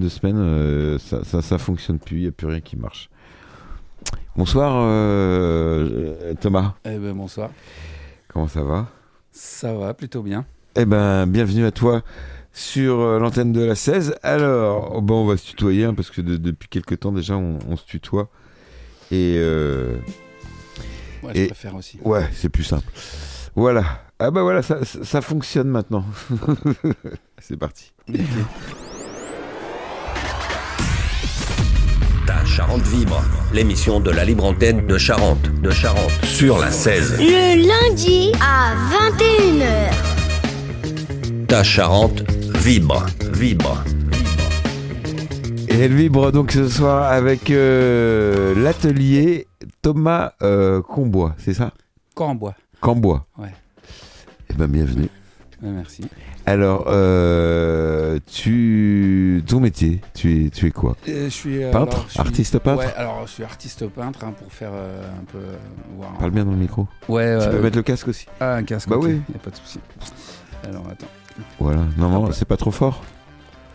deux semaines, euh, ça, ça, ça fonctionne plus, il n'y a plus rien qui marche. Bonsoir euh, Thomas, Eh ben bonsoir. comment ça va? Ça va plutôt bien. Eh ben, bienvenue à toi sur euh, l'antenne de la 16. Alors, oh, bon, on va se tutoyer hein, parce que de- depuis quelques temps déjà, on, on se tutoie. Et euh, Ouais, Et- je préfère aussi. ouais, c'est plus simple. Voilà. Ah bah voilà, ça, ça- ça fonctionne maintenant. c'est parti. Charente vibre, l'émission de la libre antenne de Charente, de Charente, sur la 16. Le lundi à 21h. Ta Charente vibre, vibre. Et elle vibre donc ce soir avec euh, l'atelier Thomas euh, Combois, c'est ça? Corps en bois. Cambois. Ouais. Eh ben bienvenue. Merci. Alors, euh, tu, ton métier, tu es, tu es quoi Euh, je suis euh, Peintre alors, je suis- Artiste peintre Ouais, alors je suis artiste peintre hein, pour faire euh, un peu euh, voir. Parle bien dans le micro. Ouais. Tu euh, peux mettre le casque aussi. Ah, un casque. Bah ok, oui. Y a pas de souci. Alors attends. Voilà. Non, non, Ah bah. c'est pas trop fort.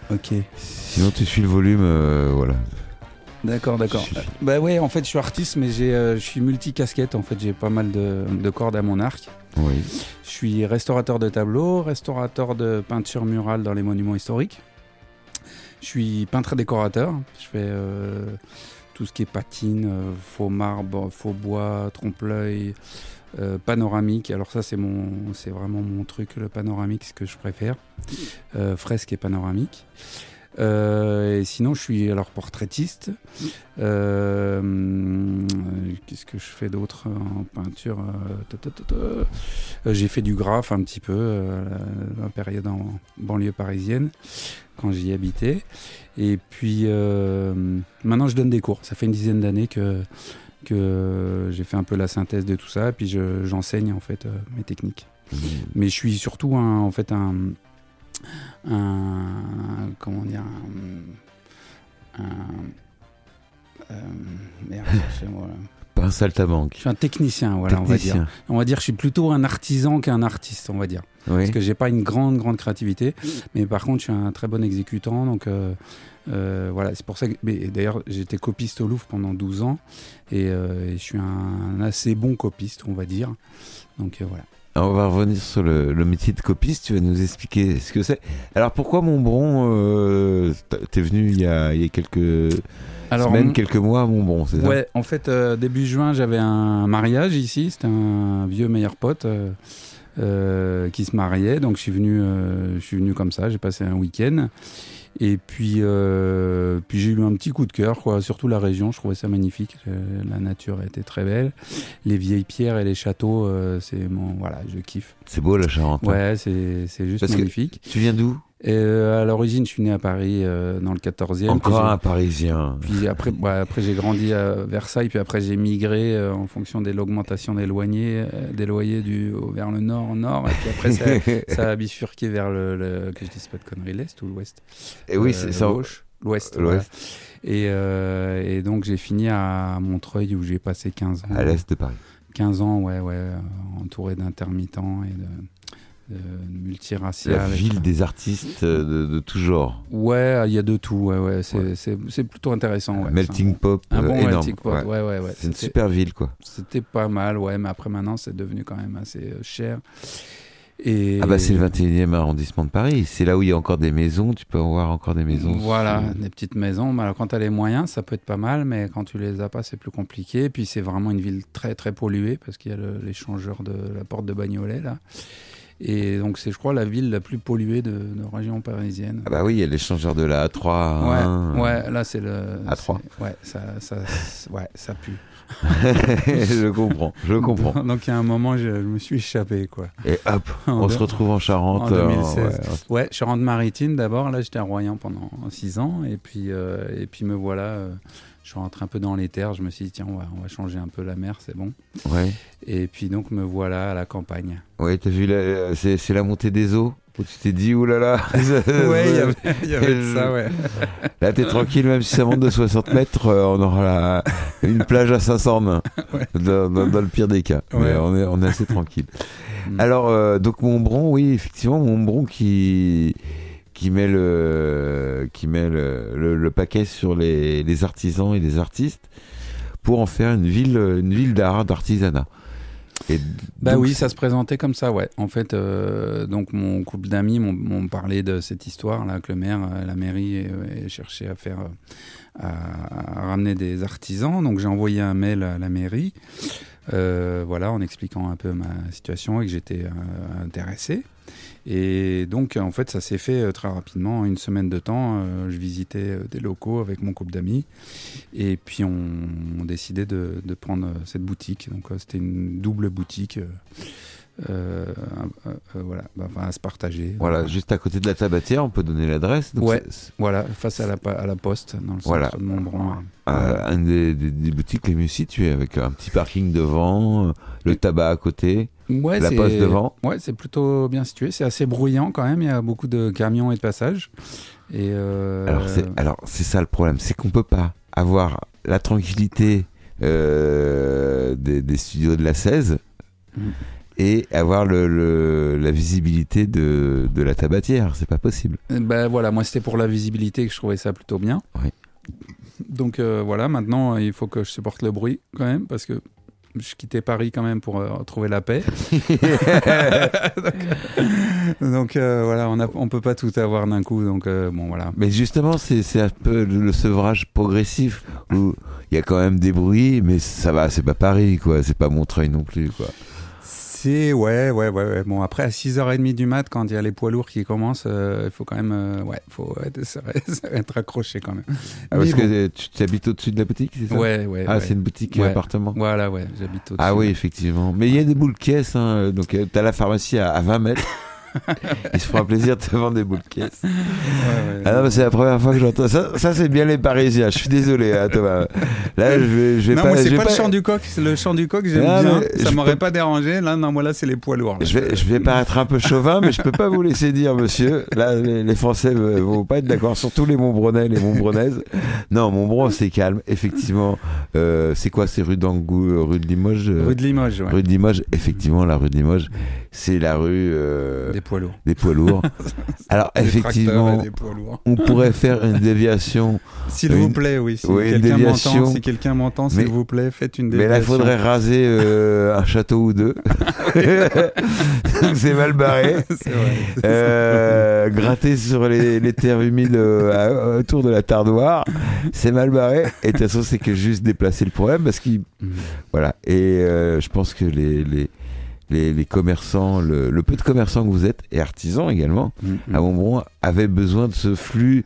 Ok. Sinon, tu suis le volume. euh, voilà. D'accord, d'accord. Suffit. Euh, Bah ouais, en fait, je suis artiste, mais j'ai, euh, je suis multicasquette. En fait, j'ai pas mal de, de cordes à mon arc. Oui. Je suis restaurateur de tableaux, restaurateur de peinture murale dans les monuments historiques. Je suis peintre décorateur. Je fais euh, tout ce qui est patine, euh, faux marbre, faux bois, trompe-l'œil, euh, panoramique. Alors ça, c'est mon, c'est vraiment mon truc, le panoramique, ce que je préfère. Fresque et panoramique. Euh, et sinon, je suis alors portraitiste. Euh, Qu'est-ce que je fais d'autre en peinture euh, J'ai fait du graphe un petit peu euh, la, période en banlieue parisienne quand j'y habitais. Et puis euh, maintenant, je donne des cours. Ça fait une dizaine d'années que que j'ai fait un peu la synthèse de tout ça. Et puis je- j'enseigne en fait euh, mes techniques. Mais je suis surtout un, en fait un, un comment dire un, un- euh, merde, cherchez-moi, là. Pas un saltabanque. Je suis un technicien, voilà, on va dire. On va dire, je suis plutôt un artisan qu'un artiste, on va dire. Oui. Parce que j'ai pas une grande, grande créativité, mais par contre, je suis un très bon exécutant, donc euh, euh, voilà, c'est pour ça que. D'ailleurs, j'étais copiste au Louvre pendant 12 ans, et, euh, et je suis un assez bon copiste, on va dire. Donc euh, voilà. Alors, on va revenir sur le, le métier de copiste. Tu vas nous expliquer ce que c'est. Alors, pourquoi Montbron euh, t'es- venu il y a, il y a quelques semaines, mon- quelques mois à Montbron, c'est ça? Ouais, en fait, euh, début juin, j'avais un mariage ici. C'était un vieux meilleur pote euh, euh, qui se mariait. Donc, je suis venu, je suis venu comme ça. J'ai passé un week-end. Et puis, euh, puis j'ai eu un petit coup de cœur, quoi. Surtout la région, je trouvais ça magnifique. Euh, La nature était très belle. Les vieilles pierres et les châteaux, euh, c'est mon, voilà, je kiffe. C'est beau la Charente. hein. Ouais, c'est c'est juste Parce que- magnifique. Tu viens d'où? Et, euh, à l'origine, je suis né à Paris, euh, dans le 14e. Encore un Parisien. puis après, après j'ai grandi à Versailles, puis après j'ai migré euh, en fonction de l'augmentation des loyers, des loyers du, vers le nord, nord, et puis après ça, ça a bifurqué vers le, le- que je dise pas de conneries, l'est ou l'ouest? Et oui, c'est ça. L'ouest. L'ouest. Et, et donc j'ai fini à Montreuil où j'ai passé 15 ans. À l'est de Paris. 15 ans, ouais, ouais, entouré d'intermittents et de, de multiracial. La ville des artistes euh, de, de tout genre. Ouais, il y a de tout, ouais, ouais, c'est Ouais. c'est- c'est plutôt intéressant. Ouais, melting pop un euh, bon énorme. melting pot, Ouais. C'est une super ville, quoi. C'était pas mal, ouais, mais après maintenant c'est devenu quand même assez euh, cher. Et Ah bah c'est le 21e arrondissement de Paris. C'est là où il y a encore des maisons. Tu peux avoir encore des maisons. Voilà, des petites maisons. Mais alors quand tu as les moyens, ça peut être pas mal, mais quand tu les as pas, c'est plus compliqué. Et puis c'est vraiment une ville très très polluée parce qu'il y a le- l'échangeur de la porte de Bagnolet là. Et donc c'est, je crois, la ville la plus polluée de, de région parisienne. Ah bah oui, il y a l'échangeur de la A3. hein. Ouais, ouais, là c'est le. À trois. c'est- Ouais, ça, ça, ouais, ça pue. je comprends, je comprends. Donc il y a un moment, je, je me suis échappé quoi. Et hop, on se retrouve en Charente. en euh, 2016. ouais. Ouais, Charente-Maritime d'abord. Là, j'étais à Royan pendant 6 ans. Et puis, euh, et puis me voilà. euh, je suis rentré un peu dans les terres. Je me suis dit, tiens, on va, on va changer un peu la mer, c'est bon. Ouais, Et puis, donc, me voilà à la campagne. ouais t'as vu, la- c'est c'est la montée des eaux où tu t'es dit, oulala. ouais, il y avait, il y avait de ça, ouais. Là, t'es tranquille, même si ça monte de 60 mètres, euh, on aura la- une plage à 500 nains, dans, dans- dans le pire des cas. Mais Ouais. on est, on est assez tranquille. Mm. Alors, euh, donc Montbron, oui, effectivement, Montbron qui, qui met le, qui met le, le- le paquet sur les, les artisans et les artistes pour en faire une ville, une ville d'art, d'artisanat. Et Bah oui, ça se présentait comme ça, ouais. En fait, euh, donc mon couple d'amis m'ont- parlé de cette histoire là que le maire, euh, la mairie euh, cherchait à faire, euh, à, à ramener des artisans. Donc j'ai envoyé un mail à la mairie, euh, voilà, en expliquant un peu ma situation et que j'étais intéressé. Et donc en fait, ça s'est fait euh, très rapidement, en une semaine de temps. euh, je visitais euh, des locaux avec mon couple d'amis. Et puis on, on décidait de, de prendre cette boutique. Donc c'était une double boutique. euh, euh, euh, euh, voilà, bah, enfin, à se partager. Voilà, juste à côté de la tabatière, on peut donner l'adresse. Ouais. voilà, face à la, à la poste, dans le centre Voilà. de Montbron. euh, un des, des- des boutiques les mieux situées, avec un petit parking devant, le tabac à côté, Ouais, la poste devant. Ouais, c'est plutôt bien situé. C'est assez bruyant quand même. Il y a beaucoup de camions et de passages. Et euh, Alors c'est ça le problème, c'est qu'on peut pas avoir la tranquillité euh, des, des studios de la 16 Mm. et avoir le, le- la visibilité de, de la tabatière, c'est pas possible. Ben voilà, moi c'était pour la visibilité que je trouvais ça plutôt bien. Oui. Donc euh, voilà, maintenant il faut que je supporte le bruit quand même parce que je quittais Paris quand même pour euh, trouver la paix. donc donc, euh, voilà, on, on peut pas tout avoir d'un coup. Donc euh, bon voilà. Mais justement, c'est un peu le, le sevrage progressif où il y a quand même des bruits, mais ça va, c'est pas Paris quoi, c'est pas Montreuil non plus quoi. C'est ouais, ouais, ouais, ouais. Bon, après, à 6h30 du mat, quand il y a les poids lourds qui commencent, euh, il faut quand même. euh, ouais, faut être, être accroché quand même. Ah, parce bon. que tu tu habites au-dessus de la boutique, c'est ça? Ouais, ouais. Ah, ouais. c'est une boutique Ouais. appartement. Voilà, ouais, j'habite au-dessus. Ah oui, effectivement. Mais il y a des boules caisses, hein. donc euh, t'as la pharmacie à, à 20 mètres. Ils se feront plaisir de te vendre des boules. Ouais, ouais. Ah non, mais c'est la première fois que j'entends ça. Ça, c'est bien les Parisiens. Je suis désolé, hein, Thomas. Là, je vais, je vais non, pas. moi, c'est pas, le chant du coq. Le chant du coq, j'aime Ah, bien. Ça m'aurait peux- pas dérangé. Là, non, moi, là, c'est les poids lourds. là. Je vais, je vais paraître un peu chauvin, mais je peux pas vous laisser dire, monsieur. Là, les, les Français vont pas être d'accord, surtout les Montbronais, les Montbronaises. Non, Montbron, c'est calme, effectivement. Euh, c'est quoi, c'est rue d'Angou, euh, rue de Limoges euh, Rue de Limoges, ouais. Rue de Limoges, effectivement, la rue de Limoges, c'est la rue euh, Des poids lourds. des poids lourds. Alors, Des effectivement, lourds. on pourrait faire une déviation, S'il vous plaît, oui. Si oui, quelqu'un m'entend, si quelqu'un m'entend, s'il Mais- vous plaît, faites une mais déviation. là, il faudrait raser euh, un château ou deux. C'est mal barré. Vrai. Euh, gratter sur les, les terres humides euh, autour de la tardoire, c'est mal barré. Et de toute façon, c'est que juste déplacer le problème parce qu'il. Mhm. Voilà. Et je pense que les, les, les, les commerçants, le, le peu de commerçants que vous êtes, et artisans également, Mhm. à Montbron, avaient besoin de ce flux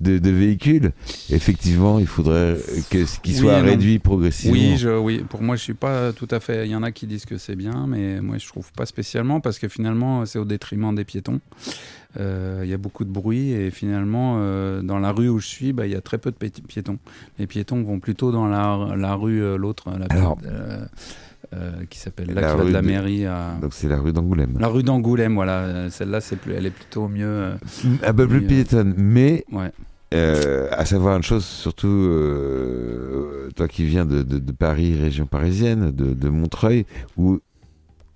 de, de véhicules. Effectivement, il faudrait que ce qui Oui soit non. réduit progressivement. Oui, je, oui, pour moi, je suis pas tout à fait. Il y en a qui disent que c'est bien, mais moi, je trouve pas spécialement parce que finalement, c'est au détriment des piétons. Euh, Il y a beaucoup de bruit et finalement, euh, dans la rue où je suis, bah, il y a très peu de pi- piétons. Les piétons vont plutôt dans la, la rue, euh, l'autre, la Alors, euh, qui s'appelle la rue de la mairie à. Donc c'est la rue d'Angoulême. La rue d'Angoulême, voilà. Celle-là, c'est plus, elle est plutôt mieux. euh, Un peu plus piétonne, mais ouais. Euh, à savoir une chose, surtout euh, toi qui viens de, de- de Paris, région parisienne, de, de Montreuil, où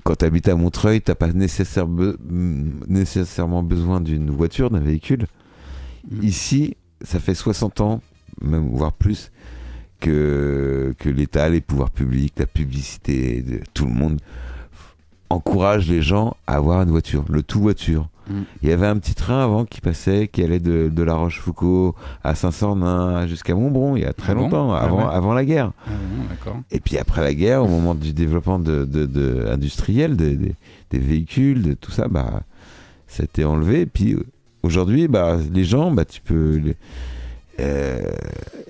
quand tu habites à Montreuil, t'as pas nécessaire be- mm, nécessairement besoin d'une voiture, d'un véhicule. Mm. Ici, ça fait 60 ans, même voire plus, que, que l'État, les pouvoirs publics, la publicité, de, tout le monde encourage les gens à avoir une voiture, le tout voiture. Mm. Il y avait un petit train avant qui passait, qui allait de, de La Rochefoucauld à Saint-Sornin jusqu'à Montbron, il y a très Ah bon longtemps, Ah avant, ouais. avant la guerre. Ah bon. Et puis après la guerre, au moment du développement de, de- de- industriel, des, véhicules, de tout ça, bah, ça a été enlevé. Et puis euh, aujourd'hui, bah, les gens, bah, tu peux, les- euh,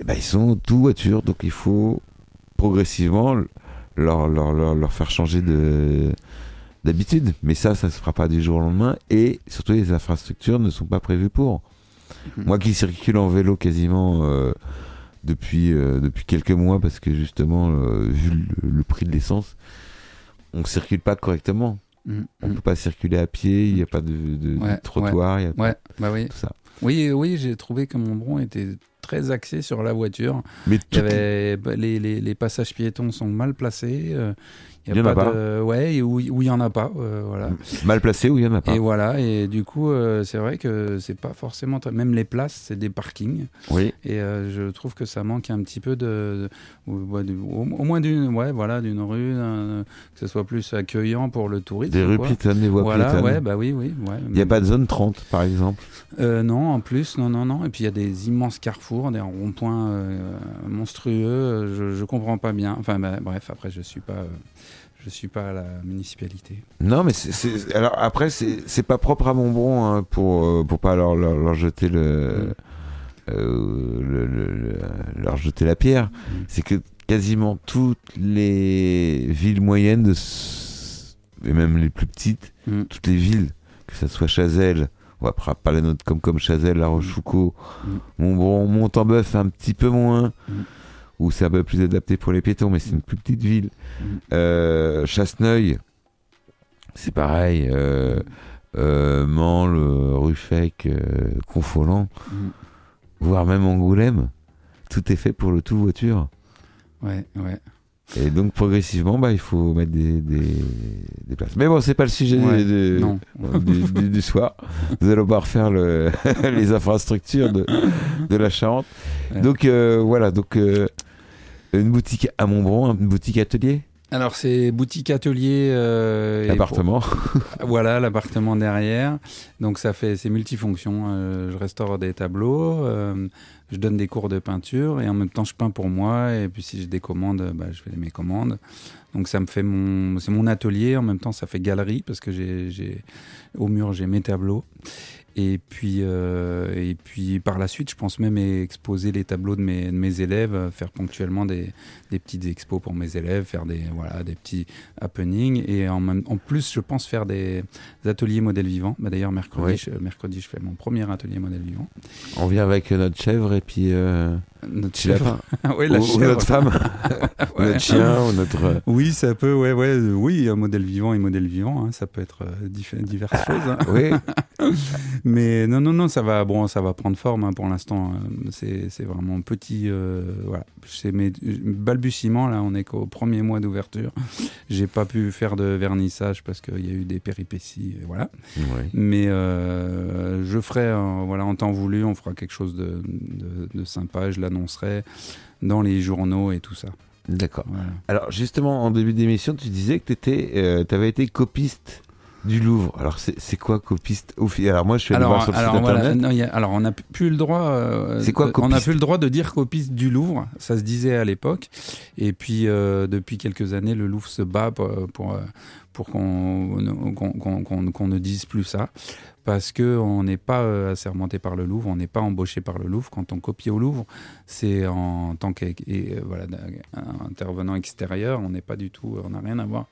bah, ils sont tout voiture, donc il faut progressivement leur, leur, leur, leur faire changer de d'habitude. Mais ça, ça se fera pas du jour au lendemain. Et surtout, les infrastructures ne sont pas prévues pour. Mhm. Moi qui circule en vélo quasiment euh, depuis, euh, depuis quelques mois, parce que justement, euh, vu le, le prix de l'essence, on ne circule pas correctement. Mm, On mm. peut pas circuler à pied, il n'y a pas de, de- de Ouais, trottoir, il y a Ouais, bah oui. tout ça. Oui, oui, j'ai trouvé que Montbron était très axé sur la voiture. Mais Il y avait, les, les, les passages piétons sont mal placés. Il y en a pas. de, ouais, où où il y en a pas. euh, voilà. mal placé ou il y en a pas. Et voilà, et du coup, euh, c'est vrai que c'est pas forcément. Même les places, c'est des parkings. Oui. Et euh, je trouve que ça manque un petit peu de. ouais, au, au moins d'une ouais, voilà, d'une rue, que ce soit plus accueillant pour le tourisme. Des rues quoi. piétonnes, des voies Voilà, ouais, bah oui, oui. Ouais. Il n'y a pas de zone 30, par exemple? Non, en plus, non, non, non. Et puis il y a des immenses carrefours, des ronds-points monstrueux. Je, je comprends pas bien. Enfin, bah, bref, après, je suis pas. Je suis pas à la municipalité. Non, mais c'est-. Alors après, c'est pas propre à Montbron hein, pour, euh, pour pas leur, leur, leur jeter le. Mm. euh, le- le- le- leur jeter la pierre. Mm. C'est que quasiment toutes les villes moyennes, de et même les plus petites, Mm. toutes les villes, que ça soit Chazelle, on va pas parler notre comme comme Chazelle, La Rochefoucauld. Montbron, Montembeuf, un petit peu moins. Où c'est un peu plus adapté pour les piétons, mais c'est une plus petite ville. Mm. Euh, Chasseneuil, c'est pareil. Euh, euh, Mansle, Ruffec, euh, Confolens, Mm. voire même Angoulême, tout est fait pour le tout voiture. Ouais, ouais. Et donc progressivement, bah, il faut mettre des, des, des places. Mais bon, c'est pas le sujet Ouais, de- non. du, du- du soir. Nous allons pas refaire le, les infrastructures de, de la Charente. Ouais. Donc euh, voilà, donc euh, une boutique à Montbron, une boutique atelier, Alors, c'est boutique atelier. euh, appartement. pour- Voilà, l'appartement derrière. Donc, ça fait, c'est multifonction. Euh, je restaure des tableaux, euh, je donne des cours de peinture et en même temps, je peins pour moi. Et puis, si j'ai des commandes, bah, je fais mes commandes. Donc, ça me fait mon, c'est mon atelier. En même temps, ça fait galerie parce que j'ai, j'ai, au mur, j'ai mes tableaux. Et puis, euh, et puis par la suite, je pense même exposer les tableaux de mes, de mes élèves, euh, faire ponctuellement des, des petites expos pour mes élèves, faire des, voilà, des petits happenings. Et en, même, en plus, je pense faire des ateliers modèles vivants. Bah, D'ailleurs, mercredi, Oui. je, mercredi, je fais mon premier atelier modèle vivant. On vient avec notre chèvre et puis euh, Notre la ou, ou chèvre. notre femme, ou Ouais. notre chien, ou notre. euh, Oui, ça peut, ouais, ouais, euh, oui, un modèle vivant et modèle vivant, hein, ça peut être euh, diff- diverses choses. hein. Oui, Mais non, non, non, ça va, bon, ça va prendre forme hein, pour l'instant. C'est, vraiment petit, euh, voilà. C'est mes balbutiements là. On est qu'au premier mois d'ouverture. J'ai pas pu faire de vernissage parce qu'il y a eu des péripéties, voilà. oui. Mais euh, je ferai, euh, voilà, en temps voulu, on fera quelque chose de, de, de sympa. Je l'annoncerai dans les journaux et tout ça. D'accord. Voilà. Alors justement, en début d'émission, tu disais que tu avais été copiste du Louvre. Alors c'est quoi copiste Alors moi, je suis allé voir sur le alors, site voilà, internet. non, il y a- alors, on n'a plus le droit. euh, C'est quoi de- On n'a plus le droit de dire copiste du Louvre. Ça se disait à l'époque. Et puis euh, depuis quelques années, le Louvre se bat pour pour, euh, pour qu'on ne dise plus ça. Parce que on n'est pas euh, assermenté par le Louvre, on n'est pas embauché par le Louvre. Quand on copie au Louvre, c'est en tant qu'intervenant extérieur. On n'est pas du tout, on n'a rien à voir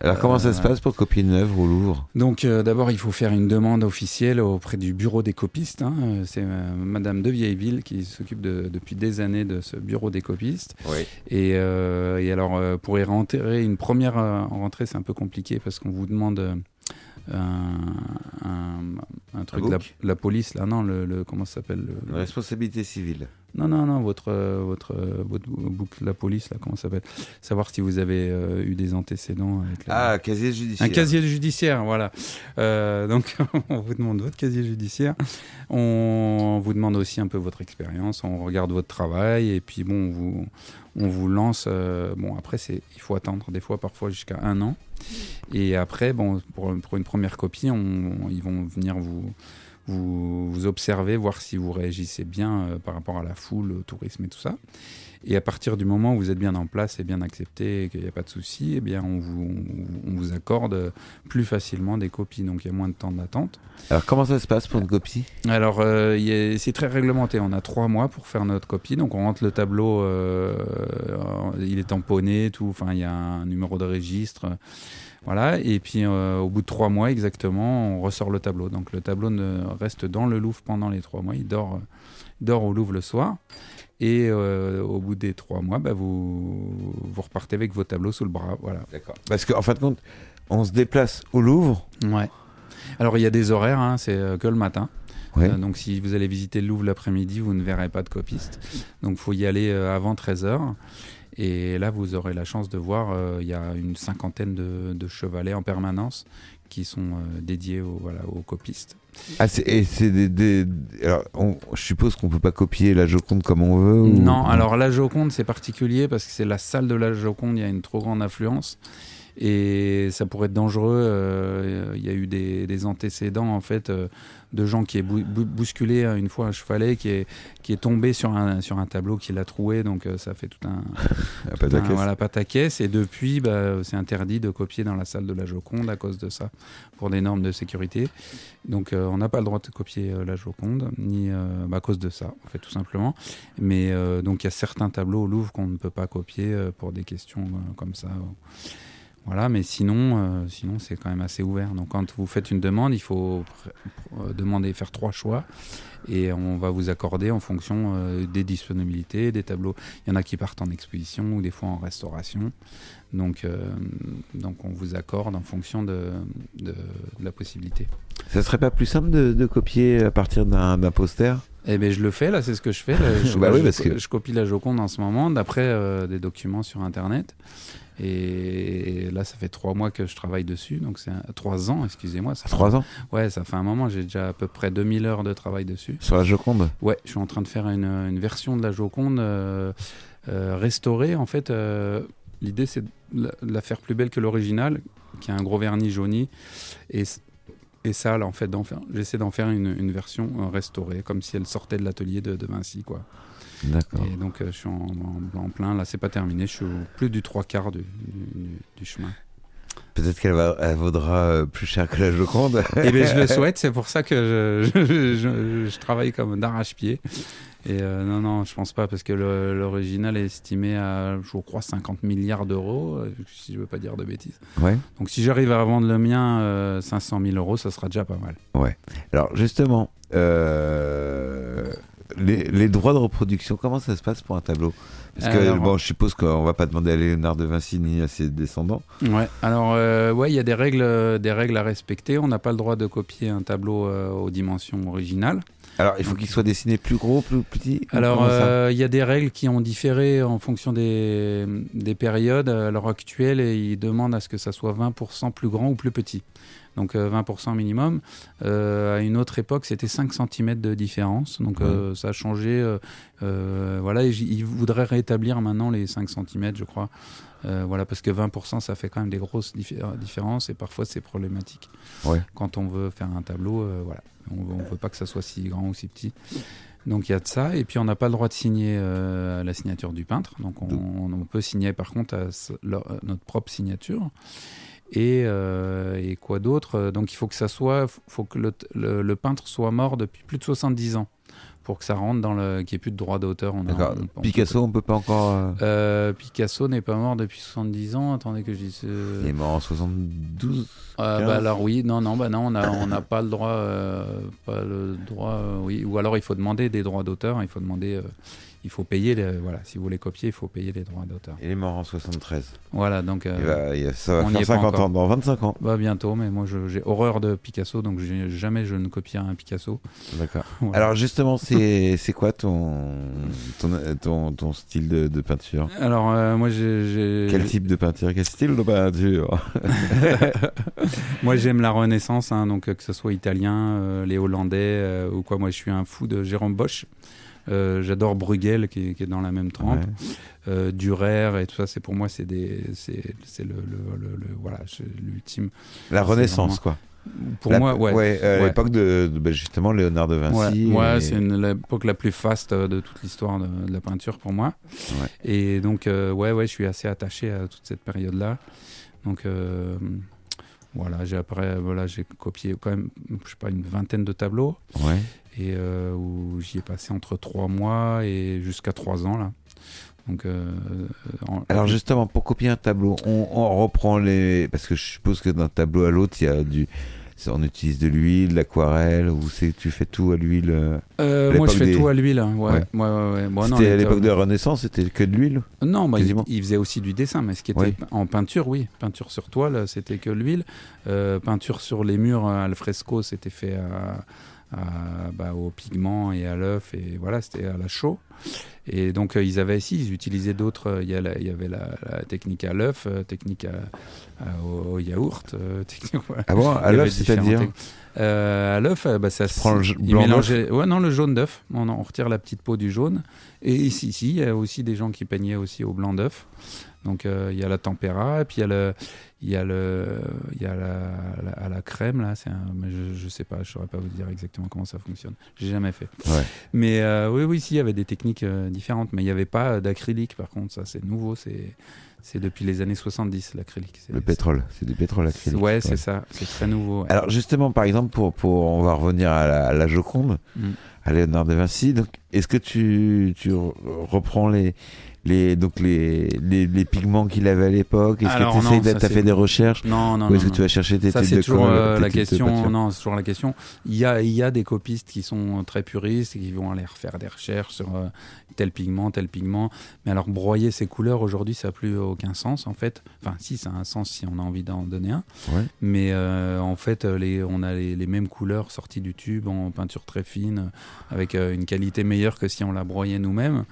Alors comment ça se euh, passe pour copier une œuvre au Louvre? Donc euh, d'abord, il faut faire une demande officielle auprès du bureau des copistes. hein. Euh, C'est euh, Madame de Vieilleville qui s'occupe de- depuis des années de ce bureau des copistes. Oui. Et, euh, et alors, euh, pour y rentrer, une première euh, rentrée, c'est un peu compliqué parce qu'on vous demande euh, un, un- truc de la, police, là, non, le, le- comment ça s'appelle le- responsabilité civile. Non, non, non, votre, euh, votre, euh, votre book de la police, là, comment ça s'appelle? Savoir si vous avez euh, eu des antécédents avec la- Ah, casier judiciaire. un casier judiciaire, voilà. Euh, donc, on vous demande votre casier judiciaire. On vous demande aussi un peu votre expérience. On regarde votre travail et puis bon, on vous, on vous lance. euh, bon, après, il faut attendre des fois, parfois jusqu'à un an. Et après, bon, pour, pour une première copie, on- ils vont venir vous, vous, vous observer, voir si vous réagissez bien euh, par rapport à la foule, au tourisme et tout ça. Et à partir du moment où vous êtes bien en place et bien accepté et qu'il n'y a pas de souci, eh bien on vous, on vous accorde plus facilement des copies, donc il y a moins de temps d'attente. Alors comment ça se passe pour une copie? Alors euh, c'est très réglementé, on a trois mois pour faire notre copie, donc on rentre le tableau, euh, il est tamponné, tout, enfin il y a un numéro de registre. Voilà, et puis euh, au bout de trois mois exactement, on ressort le tableau. Donc le tableau ne reste dans le Louvre pendant les trois mois, il dort, il dort au Louvre le soir. Et euh, au bout des trois mois, bah, vous, vous repartez avec vos tableaux sous le bras. Voilà. D'accord. Parce qu'en fin de compte, on se déplace au Louvre. Ouais. Alors il y a des horaires, hein, c'est euh, que le matin. Ouais. Euh, donc si vous allez visiter le Louvre l'après-midi, vous ne verrez pas de copiste. Donc il faut y aller euh, avant 13h. Et là, vous aurez la chance de voir, euh, il y a une cinquantaine de, de chevalets en permanence qui sont euh, dédiés aux, voilà, aux copistes. Ah, c'est, et c'est des, des- alors, on- je suppose qu'on peut pas copier la Joconde comme on veut. ou- Non, alors la Joconde, c'est particulier parce que c'est la salle de la Joconde, il y a une trop grande affluence. Et ça pourrait être dangereux. euh, Il y a eu des, des antécédents en fait euh, de gens qui est bou- bou- bousculé euh, une fois un chevalet qui est qui est tombé sur un sur un tableau qui l'a troué. Donc euh, ça fait tout un, tout un- caisse. voilà. Et depuis, bah, c'est interdit de copier dans la salle de la Joconde à cause de ça, pour des normes de sécurité. Donc on n'a pas le droit de copier la Joconde, ni bah, à cause de ça, en fait tout simplement. Mais donc il y a certains tableaux au Louvre qu'on ne peut pas copier pour des questions comme ça. Voilà, mais sinon, euh, sinon c'est quand même assez ouvert. Donc quand vous faites une demande, il faut euh, demander, faire trois choix, et on va vous accorder en fonction euh, des disponibilités, des tableaux. Il y en a qui partent en exposition ou des fois en restauration. Donc, euh, donc on vous accorde en fonction de, de- de la possibilité. Ça serait pas plus simple de, de copier à partir d'un, poster? Eh ben je le fais là, c'est ce que je fais. là. Je, Bah oui, je- parce que- je copie la Joconde en ce moment, d'après euh, des documents sur Internet. Et là, ça fait trois mois que je travaille dessus, donc c'est un- trois ans, excusez-moi. Ça fait- Trois ans Ouais, ça fait un moment. J'ai déjà à peu près 2000 heures de travail dessus. sur la Joconde Ouais, je suis en train de faire une, une version de la Joconde euh, euh, restaurée. En fait, euh, l'idée c'est de la, faire plus belle que l'original, qui a un gros vernis jauni. Et, et ça, là, en fait, j'essaie d'en faire une, une version restaurée, comme si elle sortait de l'atelier de, de Vinci, quoi. D'accord. Et donc, euh, je suis en, en- en plein. Là, c'est pas terminé. Je suis au plus du trois quarts du, du- du- du chemin. Peut-être qu'elle va, elle vaudra euh, plus cher que la Joconde. Et bien, je le souhaite. C'est pour ça que je, je- je- je travaille comme d'arrache-pied. Et euh, non, non, je pense pas, parce que l'original est estimé à, je crois, 50 milliards d'euros, si je veux pas dire de bêtises. ouais. Donc, si j'arrive à vendre le mien euh, 500 000 euros, ça sera déjà pas mal. Alors justement, euh, les, les droits de reproduction, comment ça se passe pour un tableau? Parce que Alors- bon, je suppose qu'on va pas demander à Léonard de Vinci ni à ses descendants. Ouais. Alors, euh, ouais, il y a des règles, des règles à respecter. On n'a pas le droit de copier un tableau euh, aux dimensions originales. Alors il faut qu'il soit dessiné plus gros, plus petit. Alors, euh, il y a des règles qui ont différé en fonction des, des périodes. À l'heure actuelle, ils demandent à ce que ça soit 20% plus grand ou plus petit. Donc euh, 20% minimum. Euh, à une autre époque, c'était 5 cm de différence. Donc euh, ça a changé. euh, euh, voilà, et ils voudraient rétablir maintenant les 5 cm, je crois. Euh, voilà, parce que 20%, ça fait quand même des grosses diffé- différences et parfois c'est problématique. Ouais. Quand on veut faire un tableau, euh, voilà, on on veut pas que ça soit si grand ou si petit. Donc il y a de ça, et puis on n'a pas le droit de signer euh, la signature du peintre. Donc on, on peut signer par contre à s- leur- euh, notre propre signature. Et, euh, et quoi d'autre? Donc il faut que ça soit, faut que le, le- le peintre soit mort depuis plus de 70 ans pour que ça rentre dans le, qu'il n'y ait plus de droit d'auteur. On a- on- Picasso, on peut pas encore. euh, Euh, Picasso n'est pas mort depuis 70 ans. Attendez que je dise. euh, Il est mort en 72. euh, 15. bah alors oui, non, non, bah non, on n'a on pas le droit, euh, pas le droit, euh, oui, ou alors il faut demander des droits d'auteur, il faut demander, euh, il faut payer, les, voilà, si vous voulez copier, il faut payer les droits d'auteur. Il est mort en 73. Voilà, donc euh, ça va faire est pas 50 encore. ans, dans 25 ans. bah, bientôt, mais moi j'ai horreur de Picasso, donc jamais je ne copierai un Picasso. D'accord. Voilà. Alors justement, c'est quoi ton, ton, ton, ton style de, de peinture? Alors euh, moi j'ai, Quel type de peinture? Quel style de peinture? Moi j'aime la Renaissance, hein, donc euh, que ce soit italien, euh, les Hollandais ou quoi. Moi je suis un fou de Jérôme Bosch. Euh, J'adore Bruegel qui, est- qui est dans la même trempe. Ouais. euh, Dürer et tout ça, c'est pour moi, c'est des, c'est, le, le, le- le- voilà, l'ultime. La Renaissance, vraiment- quoi. Pour La- moi, ouais. euh, Ouais. L'époque de, de- bah, justement Léonard de Vinci. ouais, et- c'est l'époque la plus faste euh, de toute l'histoire de, de la peinture pour moi. Et donc, euh, ouais, ouais, je suis assez attaché à toute cette période-là. Donc, euh, voilà, j'ai après, voilà, j'ai copié quand même, je sais pas, une vingtaine de tableaux Ouais. et euh, où j'y ai passé entre trois mois et jusqu'à trois ans là. Donc, euh, en- Alors justement, pour copier un tableau, on, on reprend les... Parce que je suppose que d'un tableau à l'autre, il y a du... On utilise de l'huile, de l'aquarelle, ou c'est tu fais tout à l'huile. euh, Euh, moi, je fais des- tout à l'huile. hein, Ouais, Ouais. ouais. Bon, c'était à l'époque de la Renaissance, c'était que de l'huile. Non, bah, il, faisait aussi du dessin, mais ce qui était Oui. en peinture, oui. Peinture sur toile, c'était que l'huile. Euh, peinture sur les murs, euh, al fresco, c'était fait à, à- bah, au pigment et à l'œuf et voilà c'était à la chaux et donc euh, ils avaient si ils utilisaient d'autres euh, il y, avait la, la technique à l'œuf euh, technique à, à- au, au yaourt technique, voilà. Ah bon, à l'œuf, c'est-à-dire à l'œuf, bah, ça se- blanc mélangeait- Ouais, non, le jaune d'œuf. On, on retire la petite peau du jaune. Et ici, ici, il y a aussi des gens qui peignaient aussi au blanc d'œuf. Donc euh, il y a la tempéra, et puis il y a le, il y a le, il y a la, la- à la crème là. C'est mais je, je sais pas, je saurais pas vous dire exactement comment ça fonctionne. J'ai jamais fait. Ouais. Mais euh, oui, oui, si, il y avait des techniques euh, différentes, mais il n'y avait pas d'acrylique. Par contre, ça c'est nouveau. C'est, c'est depuis les années 70 l'acrylique. Le pétrole, c'est du pétrole acrylique. Ouais, c'est ça. C'est très nouveau. ouais. Alors justement, par exemple, pour, pour on va revenir à la, à la Joconde, Mm. à Léonard de Vinci. Donc, est-ce que tu, tu re- reprends les les donc les les, les pigments qu'il avait à l'époque Est-ce que tu essayes fait des recherches Non, non, Ou est-ce que tu vas chercher tes Ça, de toujours euh, la question. peinture Non, c'est toujours la question. Il y a, il y a des copistes qui sont très puristes et qui vont aller refaire des recherches sur euh, tel pigment, tel pigment. Mais alors, broyer ces couleurs aujourd'hui, ça n'a plus aucun sens en fait. Enfin, si, ça a un sens si on a envie d'en donner un. Ouais. Mais euh, en fait, les, on a les, les mêmes couleurs sorties du tube en peinture très fine, avec une qualité meilleure que si on la broyait nous-mêmes.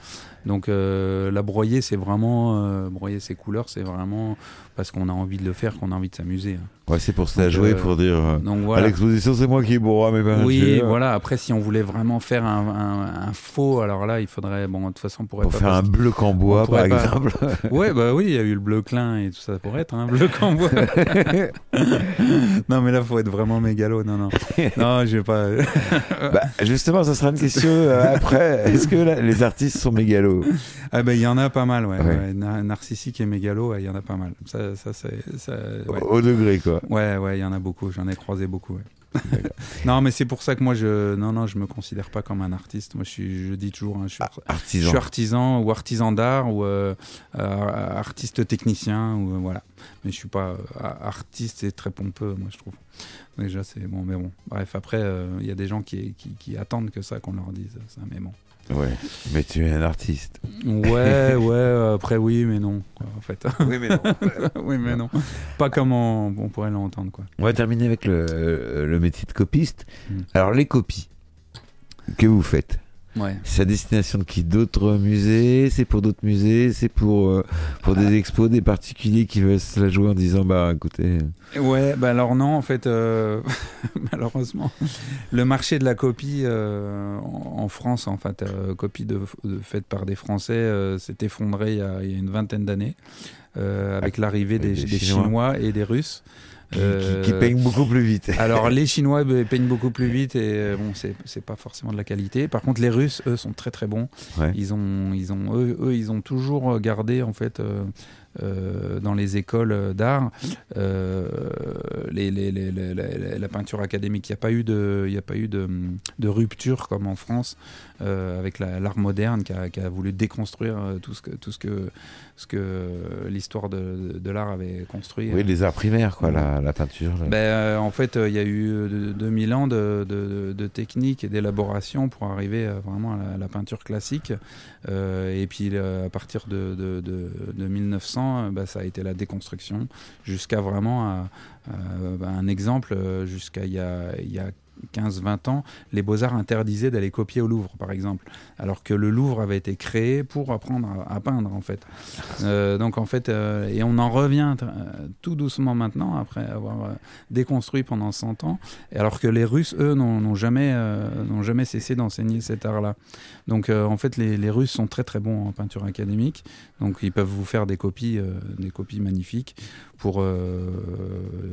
Donc, la broyer, c'est vraiment. euh, broyer ces couleurs, c'est vraiment parce qu'on a envie de le faire, qu'on a envie de s'amuser. hein. Ouais, c'est pour se la jouer euh, pour dire. euh, À l'exposition, c'est moi qui broie mes peintures. Oui, voilà. Après, si on voulait vraiment faire un, un- un faux, alors là, il faudrait. Bon, de toute façon, on pourrait Pour pas. faire un bloc en bois, par pas- exemple. Ouais, bah oui, il y a eu le bleu clin et tout ça pour être un bleu en bois. non, mais là, faut être vraiment mégalo. Non, non. Non, je vais pas. Bah, justement, ça sera une question euh, après. Est-ce que là, les artistes sont mégalos? Ah, ben, il y en a pas mal, ouais. Ouais. ouais. Na- Narcissique et mégalo, il y en a pas mal. Ça, ça, ça- ouais. Au degré, quoi. Ouais, ouais, il y en a beaucoup. J'en ai croisé beaucoup. Non, mais c'est pour ça que moi, je, non, non, je me considère pas comme un artiste. Moi, je suis, je dis toujours, hein, je suis, je Artisan. suis artisan ou artisan d'art ou euh, euh, artiste technicien ou euh, voilà. Mais je suis pas artiste, c'est très pompeux, moi, je trouve. Déjà, c'est bon, mais bon. Bref, après, il y a des gens qui, qui, qui attendent que ça, qu'on leur dise ça, mais bon. Ouais. Mais tu es un artiste. Ouais, ouais. après, oui, mais non, quoi, en fait. Oui, mais non. oui, mais non. Pas comme on, on pourrait l'entendre, quoi. On va terminer avec le, le métier de copiste. Mm. Alors, les copies que vous faites, Ouais. c'est à destination de qui? D'autres musées? C'est pour d'autres musées? C'est pour, euh, pour des expos, des particuliers qui veulent se la jouer en disant Bah écoutez. Ouais, bah alors non, en fait, euh, malheureusement, le marché de la copie euh, en, France, en fait, euh, copie de, de, faite par des Français, euh, s'est effondré il y, a, il y a une vingtaine d'années, euh, avec l'arrivée des, des des Chinois. Chinois. et des Russes. Qui, Euh, qui, qui peignent beaucoup plus vite. alors les Chinois peignent beaucoup plus vite et euh, bon c'est c'est pas forcément de la qualité. Par contre les Russes eux sont très très bons. Ouais. Ils ont ils ont eux, eux, ils ont toujours gardé en fait euh, euh, dans les écoles d'art euh, les, les, les, les- la, peinture académique. Il n'y a pas eu de il y a pas eu de, de rupture comme en France euh, avec la- l'art moderne qui a, qui a voulu déconstruire tout ce que tout ce que ce que l'histoire de, de l'art avait construit. Oui, les arts primaires, quoi, la, la peinture. Ben, en fait, il y a eu euh, de- 2000 ans de, de, de technique et d'élaboration pour arriver vraiment à la, la peinture classique. Et puis, à partir de 1900, euh, ben, ça a été la déconstruction jusqu'à vraiment à- à, ben, un exemple, euh, jusqu'à il y a 15-20 ans, les beaux-arts interdisaient d'aller copier au Louvre, par exemple, alors que le Louvre avait été créé pour apprendre à, peindre, en fait. Euh, donc, en fait, euh, et on en revient euh, tout doucement maintenant, après avoir déconstruit pendant 100 ans, alors que les Russes, eux, n'ont jamais, n'ont jamais cessé d'enseigner cet art-là. Donc, en fait, les, les Russes sont très très bons en peinture académique, donc ils peuvent vous faire des copies, des copies magnifiques pour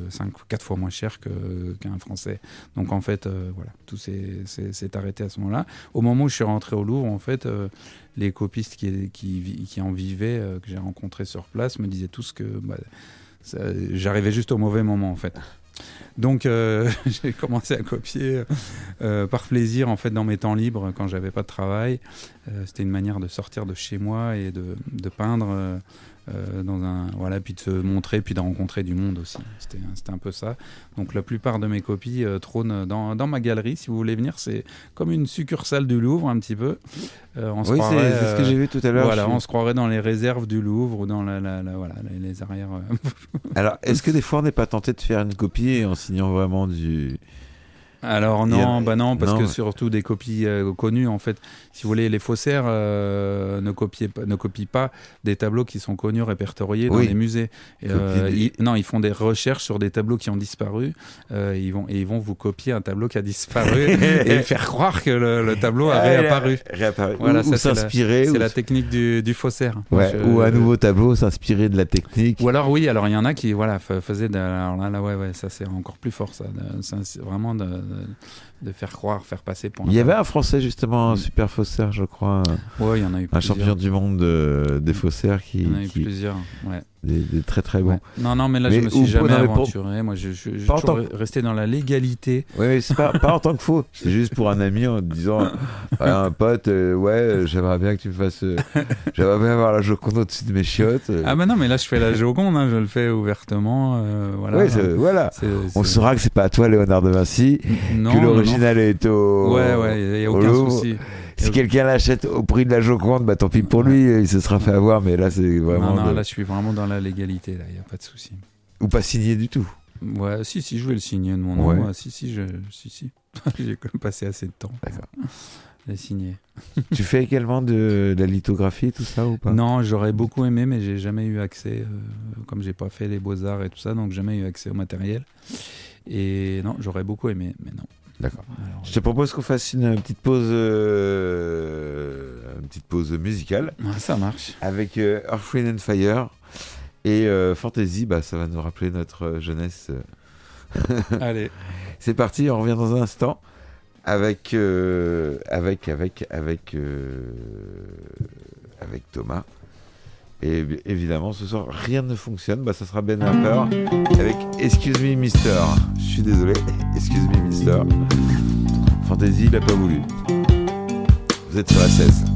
5 4 fois moins cher qu'un Français. Donc, en fait, euh, voilà, tout s'est arrêté à ce moment-là. Au moment où je suis rentré au Louvre, en fait, euh, les copistes qui, qui, qui en vivaient, euh, que j'ai rencontrés sur place, me disaient tous que bah, j'arrivais juste au mauvais moment, en fait. Donc euh, j'ai commencé à copier euh, par plaisir en fait dans mes temps libres quand j'avais pas de travail. Euh, C'était une manière de sortir de chez moi et de, de peindre euh, dans un voilà puis de se montrer puis de rencontrer du monde aussi. C'était c'était un peu ça. Donc la plupart de mes copies euh, trônent dans, dans ma galerie. Si vous voulez venir, c'est comme une succursale du Louvre un petit peu. Euh, on se oui, c'est ce que j'ai vu tout à l'heure. voilà, on se croirait dans les réserves du Louvre ou dans la, la- la- voilà, les, les arrières. Alors, est-ce que des fois on n'est pas tenté de faire une copie en signant vraiment du Alors non, a- bah non, parce non, que surtout des copies euh, connues, en fait, si vous voulez, les faussaires euh, ne, copient, pas- ne copient pas des tableaux qui sont connus, répertoriés dans les musées. Euh, ils- non, ils font des recherches sur des tableaux qui ont disparu. euh, ils vont, et ils vont vous copier un tableau qui a disparu et faire croire que le, le tableau a Ah, réapparu. a Réapparu. Voilà, ou, ça, ou c'est la- s'inspirer. C'est ou, la technique du, du faussaire. ouais, ou un nouveau tableau, s'inspirer de la technique. Ou alors oui, alors il y en a qui voilà fa- faisaient de, alors là, là ouais ouais ça c'est encore plus fort ça, de- ça, vraiment de, euh, de, faire croire, faire passer pour. un Il y avait un Français justement, un Mm. super faussaire, je crois, Ouais, il y en a eu un plusieurs. champion du monde de- des faussaires qui, Il y en a eu qui- plusieurs. Ouais. des, des très très bons. ouais. Non non mais là Mais je me suis jamais pour- aventuré. Moi je, je, je toujours resté dans la légalité. Oui, c'est pas, pas en tant que faux. C'est juste pour un ami en disant à un pote, euh, ouais, euh, j'aimerais bien que tu me fasses. euh, j'aimerais bien avoir la Joconde au-dessus de mes chiottes. euh. Ah bah non mais là je fais la Joconde, hein, je le fais ouvertement. euh, voilà. On saura que c'est pas toi, Léonard de Vinci, non, que non. L'original est au. Ouais ouais, il a au aucun souci. Si quelqu'un l'achète au prix de la Joconde, bah tant pis pour lui, il se sera fait avoir, mais là c'est vraiment. Non non de- là je suis vraiment dans la légalité là, il y a pas de souci. Ou pas signé du tout. Ouais, si, si, je vais le signer de mon nom. Ouais. ouais, si, si, je, si, si. J'ai quand même passé assez de temps. D'accord. J'ai signé. tu fais également de, de la lithographie, tout ça ou pas? Non, j'aurais beaucoup aimé, mais j'ai jamais eu accès. euh, comme j'ai pas fait les beaux arts et tout ça, donc jamais eu accès au matériel. Et non, j'aurais beaucoup aimé, mais non. D'accord. Je te propose qu'on fasse une petite pause, euh, une petite pause musicale. ouais, ça marche. avec euh, Earth, and Fire et euh, Fantasy, bah, ça va nous rappeler notre euh, jeunesse. Allez. C'est parti, on revient dans un instant avec avec avec avec avec Thomas. Et évidemment, ce soir, rien ne fonctionne. Bah, ça sera Ben Harper avec Excuse Me Mister. Je suis désolé, Excuse Me Mister. Fantasy, il a pas voulu. Vous êtes sur la 16.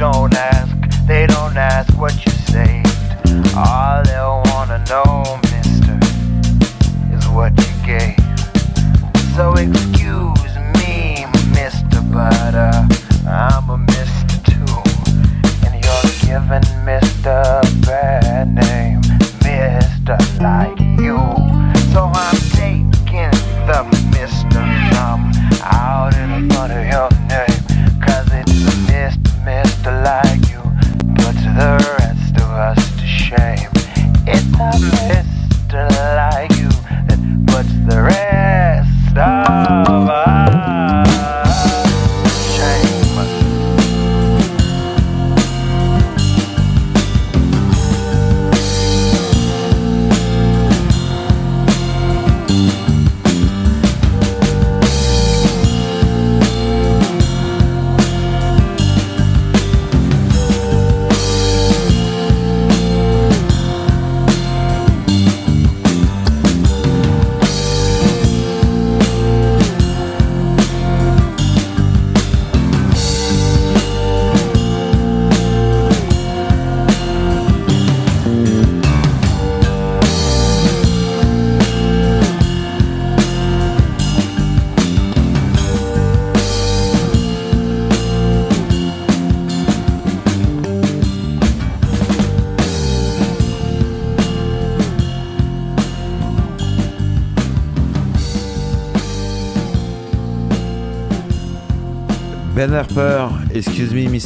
Don't ask, they don't ask what you saved. All they wanna know,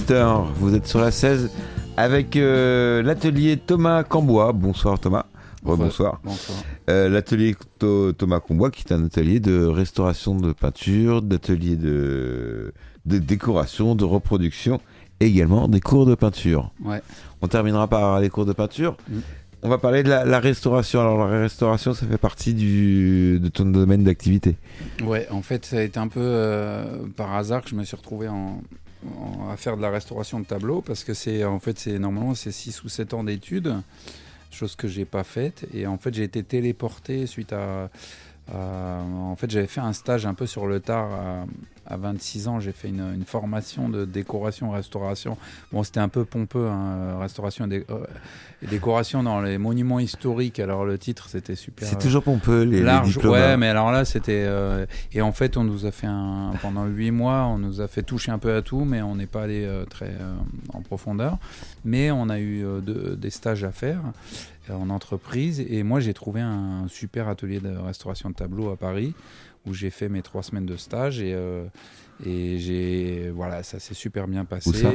mister, vous êtes sur la 16 avec euh, l'atelier Thomas Cambois. Bonsoir Thomas. Bonsoir. Bonsoir. Euh, l'atelier Tho- Thomas Cambois qui est un atelier de restauration de peinture, d'atelier de, de décoration, de reproduction et également des cours de peinture. Ouais. On terminera par les cours de peinture. Mm. On va parler de la, la restauration. Alors la restauration, ça fait partie du, de ton domaine d'activité. Ouais, en fait, ça a été un peu euh, par hasard que je me suis retrouvé en, à faire de la restauration de tableaux parce que c'est en fait c'est normalement c'est 6 ou 7 ans d'études, chose que j'ai pas faite. Et en fait j'ai été téléporté suite à, à- en fait j'avais fait un stage un peu sur le tard à, à 26 ans, j'ai fait une, une formation de décoration restauration. Bon, c'était un peu pompeux hein, restauration et, dé- euh, et décoration dans les monuments historiques. Alors le titre c'était super C'est euh, toujours pompeux les, les large. diplômes. ouais, mais alors là, c'était. euh, Et en fait, on nous a fait un. Pendant huit mois, on nous a fait toucher un peu à tout, mais on n'est pas allé euh, très en profondeur. Mais on a eu de- des stages à faire en entreprise. Et moi, j'ai trouvé un super atelier de restauration de tableaux à Paris où j'ai fait mes trois semaines de stage et. euh, et j'ai voilà ça s'est super bien passé Où ça?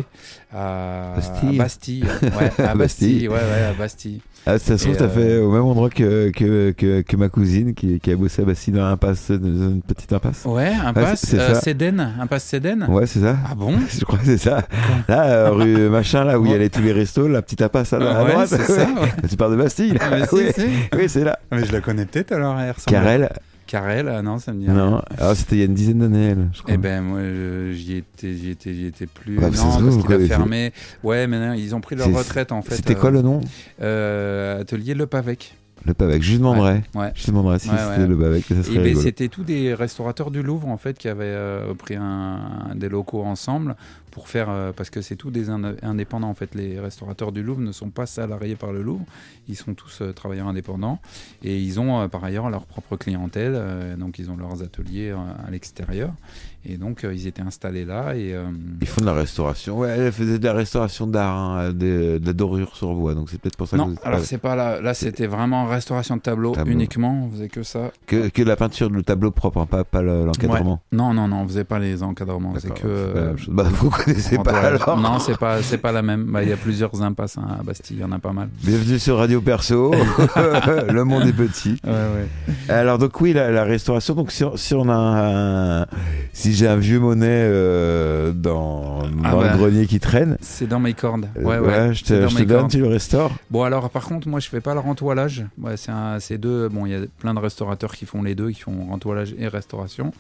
à Bastille. à Bastille ouais à Bastille. Ouais ouais à Bastille Ah, ça se trouve, t'as euh, fait au même endroit que, que, que, que ma cousine qui, qui a bossé à Bastille dans l'impasse, dans une petite impasse. ouais impasse c'est euh, ça. Cédène impasse Cédène Ouais, c'est ça. ah bon? Je crois que c'est ça. Là, euh, rue machin, là où il y a tous les restos, la petite impasse à, Ouais, droite. c'est ça. Tu parles de Bastille. Ah, oui, c'est là. Mais je la connais peut-être alors, elle. Carrel. Carrel, ah non, ça me dit. Non, alors c'était il y a une dizaine d'années, elle, je crois. Eh ben moi je- j'y étais, j'y étais, j'y étais plus. Ça se non, trouve, parce qu'il a fermé. Ouais, mais non, ils ont pris leur C'est- retraite en fait. C'était euh, quoi le nom? euh, Atelier Le Pavec. Le Pavec. Je lui demanderai. Ouais. Je lui demanderai si Ouais, c'était ouais. le Pavec, ça Et serait ben, rigolo. c'était tous des restaurateurs du Louvre en fait qui avaient euh, pris un, des locaux ensemble pour faire euh, parce que c'est tous des ind- indépendants en fait. Les restaurateurs du Louvre ne sont pas salariés par le Louvre, ils sont tous euh, travailleurs indépendants et ils ont euh, par ailleurs leur propre clientèle, donc ils ont leurs ateliers à l'extérieur et donc ils étaient installés là et Ils font de la restauration. Ouais, elle faisait de la restauration d'art, hein, de, de la dorure sur bois, donc c'est peut-être pour ça que non, vous êtes alors c'est pas là. Là, c'était vraiment restauration de tableau, Tableau. uniquement. On faisait que ça. que, que la peinture, le tableau propre, hein, pas, pas le- l'encadrement. Non, non, non, on faisait pas les encadrements. C'est que. Bah, connaissez pas entourage. alors. Non, c'est pas, c'est pas la même. Bah, Il y a plusieurs impasses hein, à Bastille, il y en a pas mal. Bienvenue sur Radio Perso. le monde est petit. Ouais, ouais. Alors donc oui, la, la restauration. Donc si, on- si on a un, si j'ai un vieux monnaie euh, dans, dans Ah bah. le grenier qui traîne, C'est dans mes cordes. euh, Ouais, ouais. je te, je donne, cordes. tu le restaures. Bon, alors par contre, moi je fais pas le rentoilage. Ouais, c'est un- c'est deux. Bon, il y a plein de restaurateurs qui font les deux, qui font rentoilage et restauration.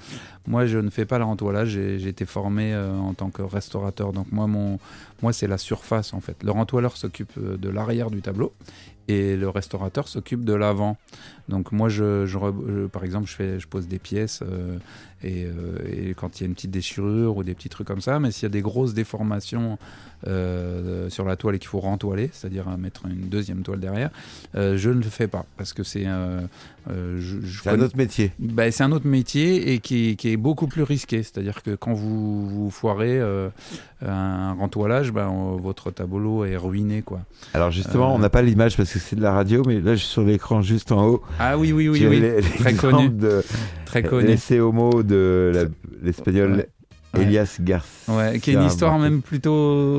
Moi, je ne fais pas le rentoilage. J'ai j'ai été formé euh, en tant que restaurateur. Donc, moi, mon, Moi, c'est la surface en fait. Le rentoileur s'occupe euh, de l'arrière du tableau et le restaurateur s'occupe de l'avant. Donc moi, je, je re- je- par exemple, je, fais, je pose des pièces euh, et, euh, et quand il y a une petite déchirure ou des petits trucs comme ça, mais s'il y a des grosses déformations euh, sur la toile et qu'il faut rentoiler, c'est-à-dire mettre une deuxième toile derrière, je ne le fais pas parce que c'est C'est un autre métier. bah, c'est un autre métier et qui, qui est beaucoup plus risqué. C'est-à-dire que quand vous, vous foirez un rentoilage, bah, on- votre tableau est ruiné. Quoi. Alors justement, on n'a pas l'image parce que c'est de la radio, mais là, je suis sur l'écran juste en haut. Ah oui, oui, oui, oui. les- Très connu. de Très connu. l'essai homo de l'espagnol Ouais. Elias Garcia. Ouais, qui est une histoire même plutôt.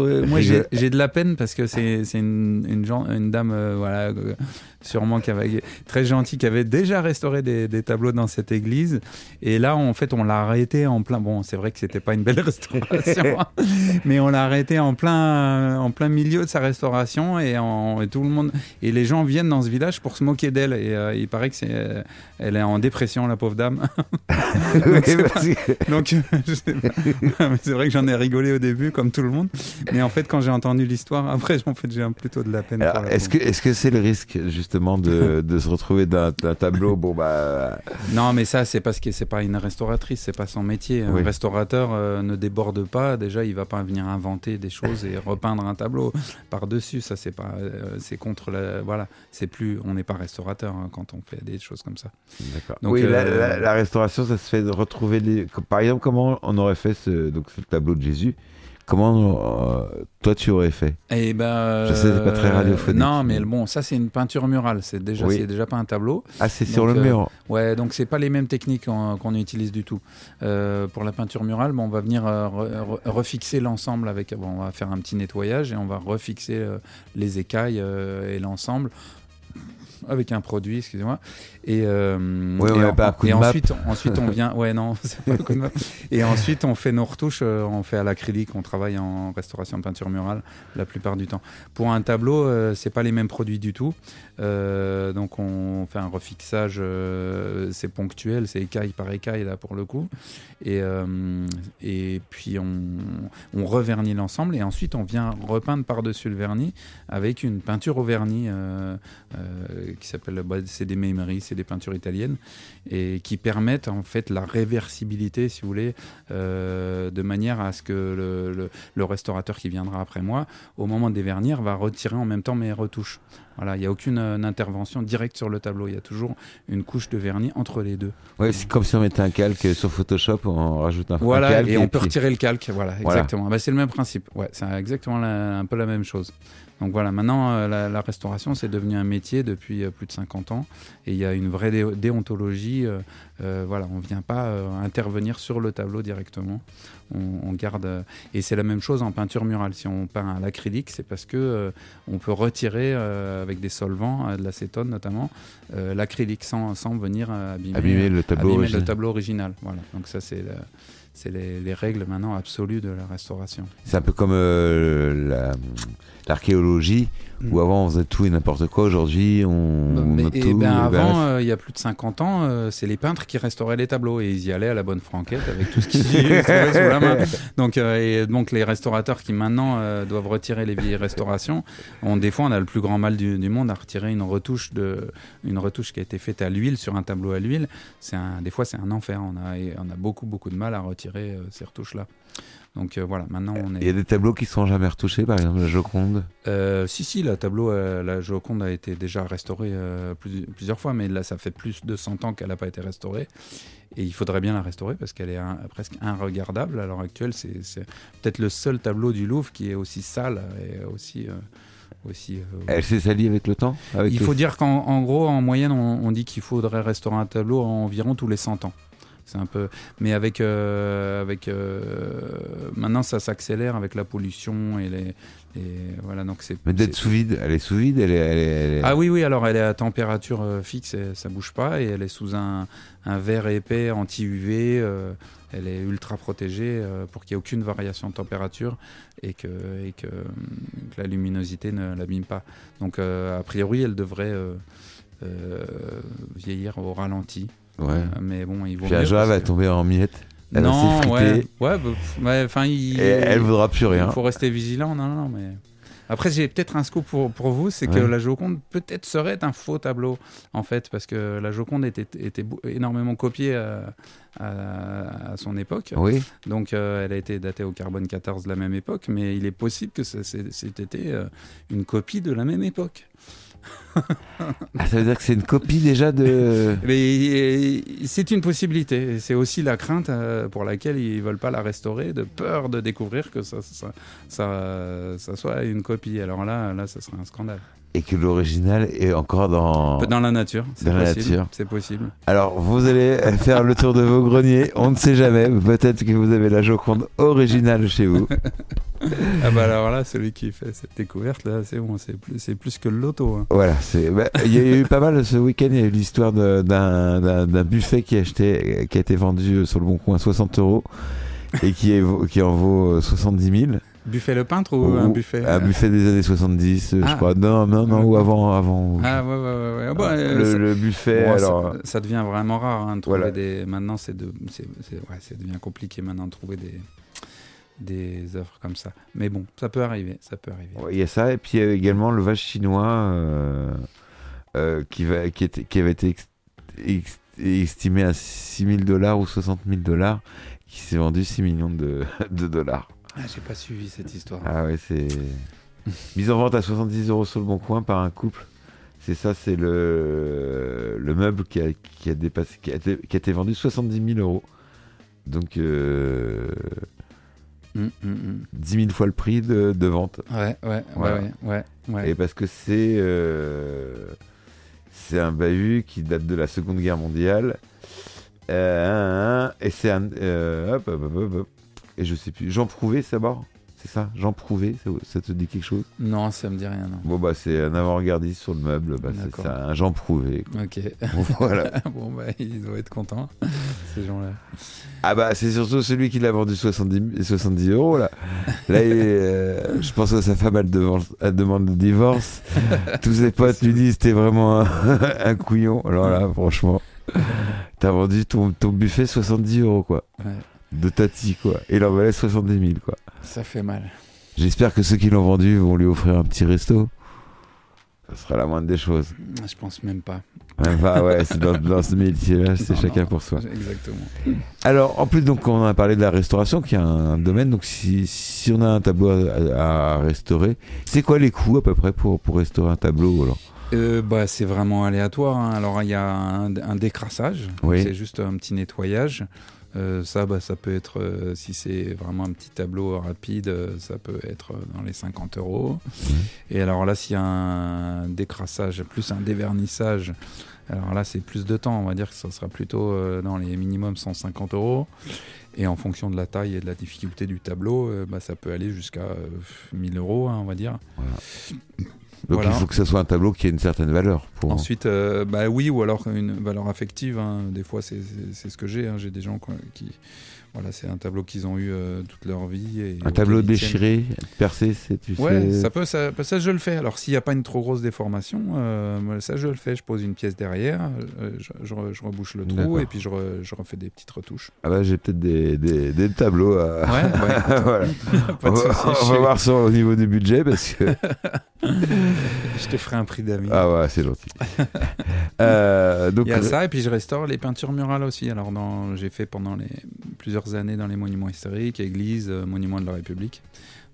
euh, moi, j'ai de la peine parce que c'est une, une, une dame, euh, voilà, euh, sûrement qui avait, très gentille, qui avait déjà restauré des, des tableaux dans cette église. Et là, en fait, on l'a arrêté en plein. Bon, c'est vrai que c'était pas une belle restauration, hein, mais on l'a arrêté en plein, en plein milieu de sa restauration et, en, et tout le monde. Et les gens viennent dans ce village pour se moquer d'elle. Et euh, il paraît que c'est, euh, elle est en dépression, la pauvre dame. C'est Donc, pas. C'est vrai que j'en ai rigolé au début, comme tout le monde. Mais en fait, quand j'ai entendu l'histoire, après, en fait, j'ai plutôt de la peine. Est-ce que est-ce que c'est le risque justement de, de se retrouver d'un tableau bon bah Non, mais ça, c'est parce que c'est pas une restauratrice, c'est pas son métier. Un Oui. restaurateur euh, ne déborde pas. Déjà, il va pas venir inventer des choses et repeindre un tableau par dessus. Ça, c'est pas, euh, c'est contre la, voilà, c'est plus. On n'est pas restaurateur hein, quand on fait des choses comme ça. d'accord. Oui, la, euh, la- la restauration, ça se fait de retrouver les. Par exemple, comment on aurait fait ce donc ce tableau de Jésus? Comment euh, toi tu aurais fait? Et ben, Je sais, c'est pas très radiophonique. Non, mais bon, ça, c'est une peinture murale. C'est déjà, Oui. c'est déjà pas un tableau. Ah, c'est sur le euh, mur. Ouais, donc c'est pas les mêmes techniques qu'on qu'on utilise du tout. Euh, pour la peinture murale, bon, on va venir euh, re- re- refixer l'ensemble avec. Bon, on va faire un petit nettoyage et on va refixer euh, les écailles euh, et l'ensemble avec un produit, excusez-moi. Et, euh, Ouais, et, ouais, en- map. ensuite, ensuite on vient. Ouais, non, c'est pas un coup de map. Et ensuite, on fait nos retouches. euh, on fait à l'acrylique. On travaille en restauration de peinture murale la plupart du temps. Pour un tableau, euh, c'est pas les mêmes produits du tout. Euh, donc on fait un refixage, euh, c'est ponctuel, c'est écaille par écaille là pour le coup. Et, euh, et puis on, on revernit l'ensemble et ensuite on vient repeindre par-dessus le vernis avec une peinture au vernis qui s'appelle, bah, c'est des mémeries, c'est des peintures italiennes et qui permettent en fait la réversibilité, si vous voulez, de manière à ce que le, le- le restaurateur qui viendra après moi, au moment de dévernir, va retirer en même temps mes retouches. Voilà, il n'y a aucune euh, intervention directe sur le tableau. Il y a toujours une couche de vernis entre les deux. Ouais, c'est comme si on mettait un calque sur Photoshop, on rajoute un, un Voilà, calque et on peut puis- retirer le calque. Voilà, Voilà. exactement. Bah, c'est le même principe. Ouais, c'est exactement la- un peu la même chose. Donc voilà, maintenant, euh, la, la restauration, c'est devenu un métier depuis euh, plus de 50 ans. Et il y a une vraie dé- déontologie. voilà, on ne vient pas intervenir sur le tableau directement. On, on garde. euh, et c'est la même chose en peinture murale. Si on peint à l'acrylique, c'est parce que euh, on peut retirer euh, avec des solvants, de l'acétone notamment, l'acrylique sans, sans venir abîmer, abîmer le tableau. abîmer original. le tableau original. Voilà. Donc ça, c'est c'est les, les règles maintenant absolues de la restauration. C'est un peu comme euh, la- l'archéologie, Mm. où avant on faisait tout et n'importe quoi. Aujourd'hui, on Mais- note et tout. ben et avant, euh, il y a plus de 50 ans, euh, c'est les peintres qui restauraient les tableaux et ils y allaient à la bonne franquette avec tout ce qu'ils trouvaient sous la main. Donc, euh, et donc les restaurateurs qui maintenant euh, doivent retirer les vieilles restaurations, on, des fois on a le plus grand mal du, du monde à retirer une retouche de, une retouche qui a été faite à l'huile sur un tableau à l'huile. C'est des fois c'est un enfer. On a, on a beaucoup beaucoup de mal à retirer ces retouches là. Donc euh, voilà, maintenant on est. Il y a des tableaux qui sont jamais retouchés, par exemple la Joconde. Euh, si, si, le tableau, euh, la Joconde a été déjà restaurée plus- plusieurs fois, mais là, ça fait plus de 100 ans qu'elle n'a pas été restaurée. Et il faudrait bien la restaurer parce qu'elle est un- presque irregardable à l'heure actuelle. C'est peut-être le seul tableau du Louvre qui est aussi sale et aussi. euh, aussi euh, Elle s'est salie avec le temps avec il les- faut dire qu'en en gros, en moyenne, on, on dit qu'il faudrait restaurer un tableau environ tous les 100 ans. C'est un peu, mais avec euh, avec euh, maintenant ça s'accélère avec la pollution et les, les- voilà donc c'est. Mais d'être sous vide, elle est sous vide, elle est. elle est- elle est- Ah oui oui alors elle est à température euh, fixe, et ça bouge pas et elle est sous un, un verre épais anti UV. euh, elle est ultra protégée pour qu'il n'y ait aucune variation de température et que, et que, que la luminosité ne l'abîme pas. Donc a priori elle devrait vieillir au ralenti. Ouais. Euh, mais bon, il vaut Puis va que- tomber en miettes. Elle non, ouais, ouais, bah, il, Et elle voudra plus rien. Il faut rester vigilant, non, non, mais. Après, j'ai peut-être un scoop pour, pour vous, c'est que la Joconde peut-être serait un faux tableau, en fait, parce que la Joconde était, était énormément copiée à, à- à son époque. Oui. Donc, euh, elle a été datée au carbone 14 de la même époque, mais il est possible que c'était euh, une copie de la même époque. Ah, ça veut dire que c'est une copie déjà de. Mais euh, c'est une possibilité. C'est aussi la crainte euh, pour laquelle ils veulent pas la restaurer, de peur de découvrir que ça, soit une copie. Alors là, là, ça serait un scandale. Et que l'original est encore dans. Dans la nature, c'est Dans la possible. nature. C'est possible. Alors, vous allez faire le tour de vos greniers. On ne sait jamais. Peut-être que vous avez la Joconde originale chez vous. Ah bah alors là, celui qui fait cette découverte là, c'est bon, c'est plus, c'est plus que le loto. hein. Voilà, bah, Il y a eu pas mal ce week-end. Il y a eu l'histoire d'un buffet qui a, acheté, qui a été vendu sur le bon coin 60 euros et qui, est, qui en vaut euh, 70 000. Buffet le peintre ou Ou- un buffet Un euh, buffet des années 70, euh, je Ah. crois. Non, non, non, ou avant. avant Ah ouais, ouais, ouais. ouais. Ah bah, euh, le, ça- le buffet, Bon, alors. ça, ça devient vraiment rare hein, de trouver Voilà. des. Maintenant, c'est de, c'est, ouais, ça devient compliqué maintenant de trouver des des œuvres comme ça. Mais bon, ça peut arriver, ça peut arriver. Ouais, Il y a ça, et puis il y a également le vache chinois euh, euh, qui, va, qui, était, qui avait été ex- ex- estimé à 6 000 dollars ou 60 000 dollars, qui s'est vendu 6 millions de, de dollars. Ah, j'ai pas suivi cette histoire. Ah ouais, c'est. Mise en vente à 70 euros sur le bon coin par un couple. C'est ça, c'est le, le meuble qui a, qui, a dépassé, qui, a été, qui a été vendu 70 000 euros. Donc euh, Hum, hum, hum. 10 000 fois le prix de, de vente. Ouais, ouais, Voilà. ouais, ouais, ouais. Et parce que c'est euh, c'est un bahut qui date de la Seconde Guerre mondiale. Euh, et c'est un. hop, hop, hop, hop, hop. Et je sais plus. Jean Prouvé, c'est mort? C'est ça? Jean Prouvé, ça, ça te dit quelque chose? Non, ça me dit rien, non. Bon, bah, c'est un avant-gardiste sur le meuble. Bah, c'est un Jean Prouvé. quoi. Ok. Bon, voilà. bon, bah, ils doivent être contents, ces gens-là. Ah, bah, c'est surtout celui qui l'a vendu 70, 70 euros, là. Là, il euh, je pense que sa femme, elle, demande- elle demande le divorce. Tous ses potes lui disent T'es vraiment un, un couillon. Alors là, franchement, t'as vendu ton, ton buffet 70 euros, quoi. Ouais. De Tati, quoi. Et il en valait 70 000, quoi. Ça fait mal. J'espère que ceux qui l'ont vendu vont lui offrir un petit resto. Ça sera la moindre des choses. Je pense même pas. Enfin, ouais, c'est dans, dans ce métier-là, c'est chacun non, pour soi. Exactement. Alors, en plus, donc, on a parlé de la restauration, qui est un domaine. Donc, si, si on a un tableau à, à restaurer, c'est quoi les coûts à peu près pour, pour restaurer un tableau alors? Euh, bah, c'est vraiment aléatoire. hein. Alors, il y a un, un décrassage. Oui. C'est juste un petit nettoyage. Euh, ça, bah, ça peut être, euh, si c'est vraiment un petit tableau rapide, euh, ça peut être dans les 50 euros. Et alors là, s'il y a un décrassage plus un dévernissage, alors là, c'est plus de temps. On va dire que ça sera plutôt dans les minimums 150 euros. Et en fonction de la taille et de la difficulté du tableau, bah, ça peut aller jusqu'à euh, 1000 euros, hein, on va dire. Donc, Voilà. il faut que ce soit un tableau qui ait une certaine valeur. Pour... Ensuite, euh, bah oui, ou alors une valeur affective. hein. Des fois, c'est- ce que j'ai. hein. J'ai des gens qui, voilà, c'est un tableau qu'ils ont eu euh, toute leur vie. Et un tableau déchiré, percé, c'est tu Ouais, sais. ça peut, ça, ça, je le fais. Alors, s'il n'y a pas une trop grosse déformation, euh, ça je le fais. Je pose une pièce derrière, je, je re- je rebouche le trou et puis je, re- je refais des petites retouches. Ah bah, j'ai peut-être des, des, des tableaux à. Ouais, ouais. voilà. pas de on va, on va voir ça au niveau du budget parce que. Je te ferai un prix d'amis. ah ouais, c'est gentil. Euh, donc, Il y a ça, et puis je restaure les peintures murales aussi. Alors, dans- j'ai fait pendant les, plusieurs années dans les monuments historiques, églises, euh, monuments de la République.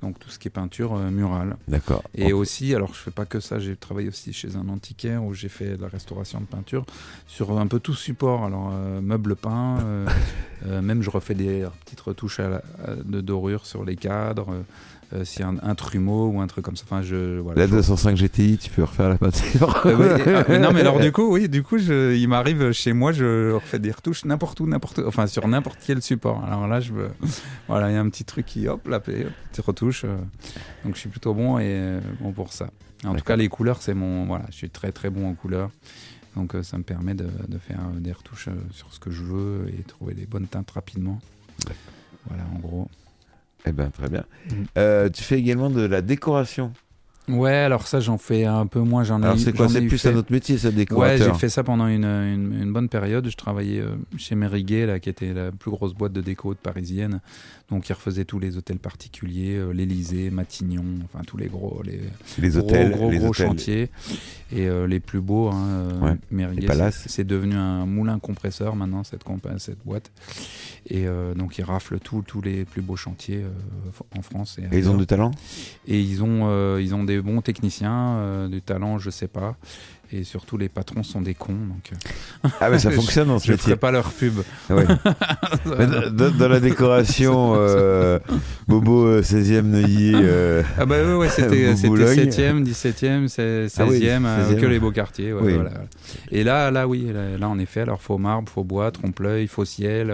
Donc, tout ce qui est peinture euh, murale. D'accord. Et aussi, alors je fais pas que ça, j'ai travaillé aussi chez un antiquaire où j'ai fait de la restauration de peinture sur un peu tout support. Alors, euh, meubles peints, euh, euh, même je refais des petites retouches à la- à- de dorure sur les cadres. Euh, S'il y a un, un trumeau ou un truc comme ça. Enfin, je. Voilà, La je- 205 GTI, tu peux refaire la peinture. euh, ouais, et- ah, mais non, mais alors du coup, oui, du coup, je, il m'arrive chez moi, je refais des retouches n'importe où, n'importe, enfin sur n'importe quel support. Alors là, je voilà, il y a un petit truc qui, hop, là, petite retouche. euh, donc je suis plutôt bon et euh, bon pour ça. En tout cas, les couleurs, c'est mon, voilà, je suis très très bon en couleurs. Donc euh, ça me permet de, de faire euh, des retouches sur ce que je veux et trouver les bonnes teintes rapidement. Voilà, en gros. Eh ben, très bien. Mm. Euh, tu fais également de la décoration. Ouais, alors ça, j'en fais un peu moins. J'en ai, Alors c'est quoi C'est plus fait. un autre métier, ça, Ouais, décorateur. j'ai fait ça pendant une, une, une bonne période. Je travaillais euh, chez Meriguet, là, qui était la plus grosse boîte de déco de parisienne. Donc, ils refaisaient tous les hôtels particuliers, euh, l'Élysée, Matignon, enfin tous les gros, les les gros, hôtels, gros, les gros hôtels. chantiers. Et euh, les plus beaux, hein, euh, Ouais, palaces. c'est- devenu un moulin compresseur maintenant, cette, cette boîte. Et donc, ils raflent tous tous les plus beaux chantiers en France. Et ils ont du talent? Et ils ont, ils ont des bons techniciens, du talent, je sais pas. Et surtout, les patrons sont des cons. Donc, euh, Ah, mais ça Je- fonctionne dans ce je ne métier. ferai pas leur pub. Dans, la décoration, euh, Bobo euh, 16e Neuilly. euh, Ah bah ouais, ouais, c'était c'était Boulogne. 7e, 17e, c'est- 16e, Ah oui, euh, 16e. que les beaux quartiers. ouais, Oui. voilà. Et là, là, oui, là, là, en effet, alors faux marbre, faux bois, trompe-l'œil, faux ciel,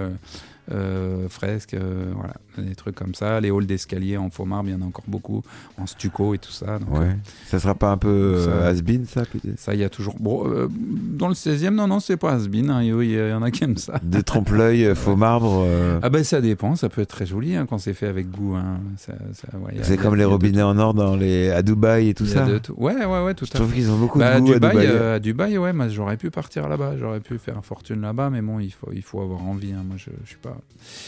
euh, euh, fresque, euh, voilà, des trucs comme ça. Les halls d'escalier en faux marbre, il y en a encore beaucoup, en stucco et tout ça. Donc, euh, ouais. Ça sera pas un peu euh, Ça- has-been, ça, peut-être? Ça, il y a toujours. Bon, euh, dans le 16e, non, non, c'est pas has-been. hein, Il y, en a qui aiment ça. Des trompe-l'œil, euh, faux marbre. euh, Ah ben ça dépend, ça peut être très joli hein, quand c'est fait avec goût. hein. Ça- ça- ouais, c'est comme les robinets en or dans les... à Dubaï et tout ça. de. Ouais, ouais, ouais, tout Je à trouve qu'ils ont beaucoup Bah, de à, goût à Dubaï, Dubaï. euh, à Dubaï, ouais, j'aurais pu partir là-bas, j'aurais pu faire fortune là-bas, mais bon, il faut, il faut avoir envie. hein. Moi, je, je suis pas.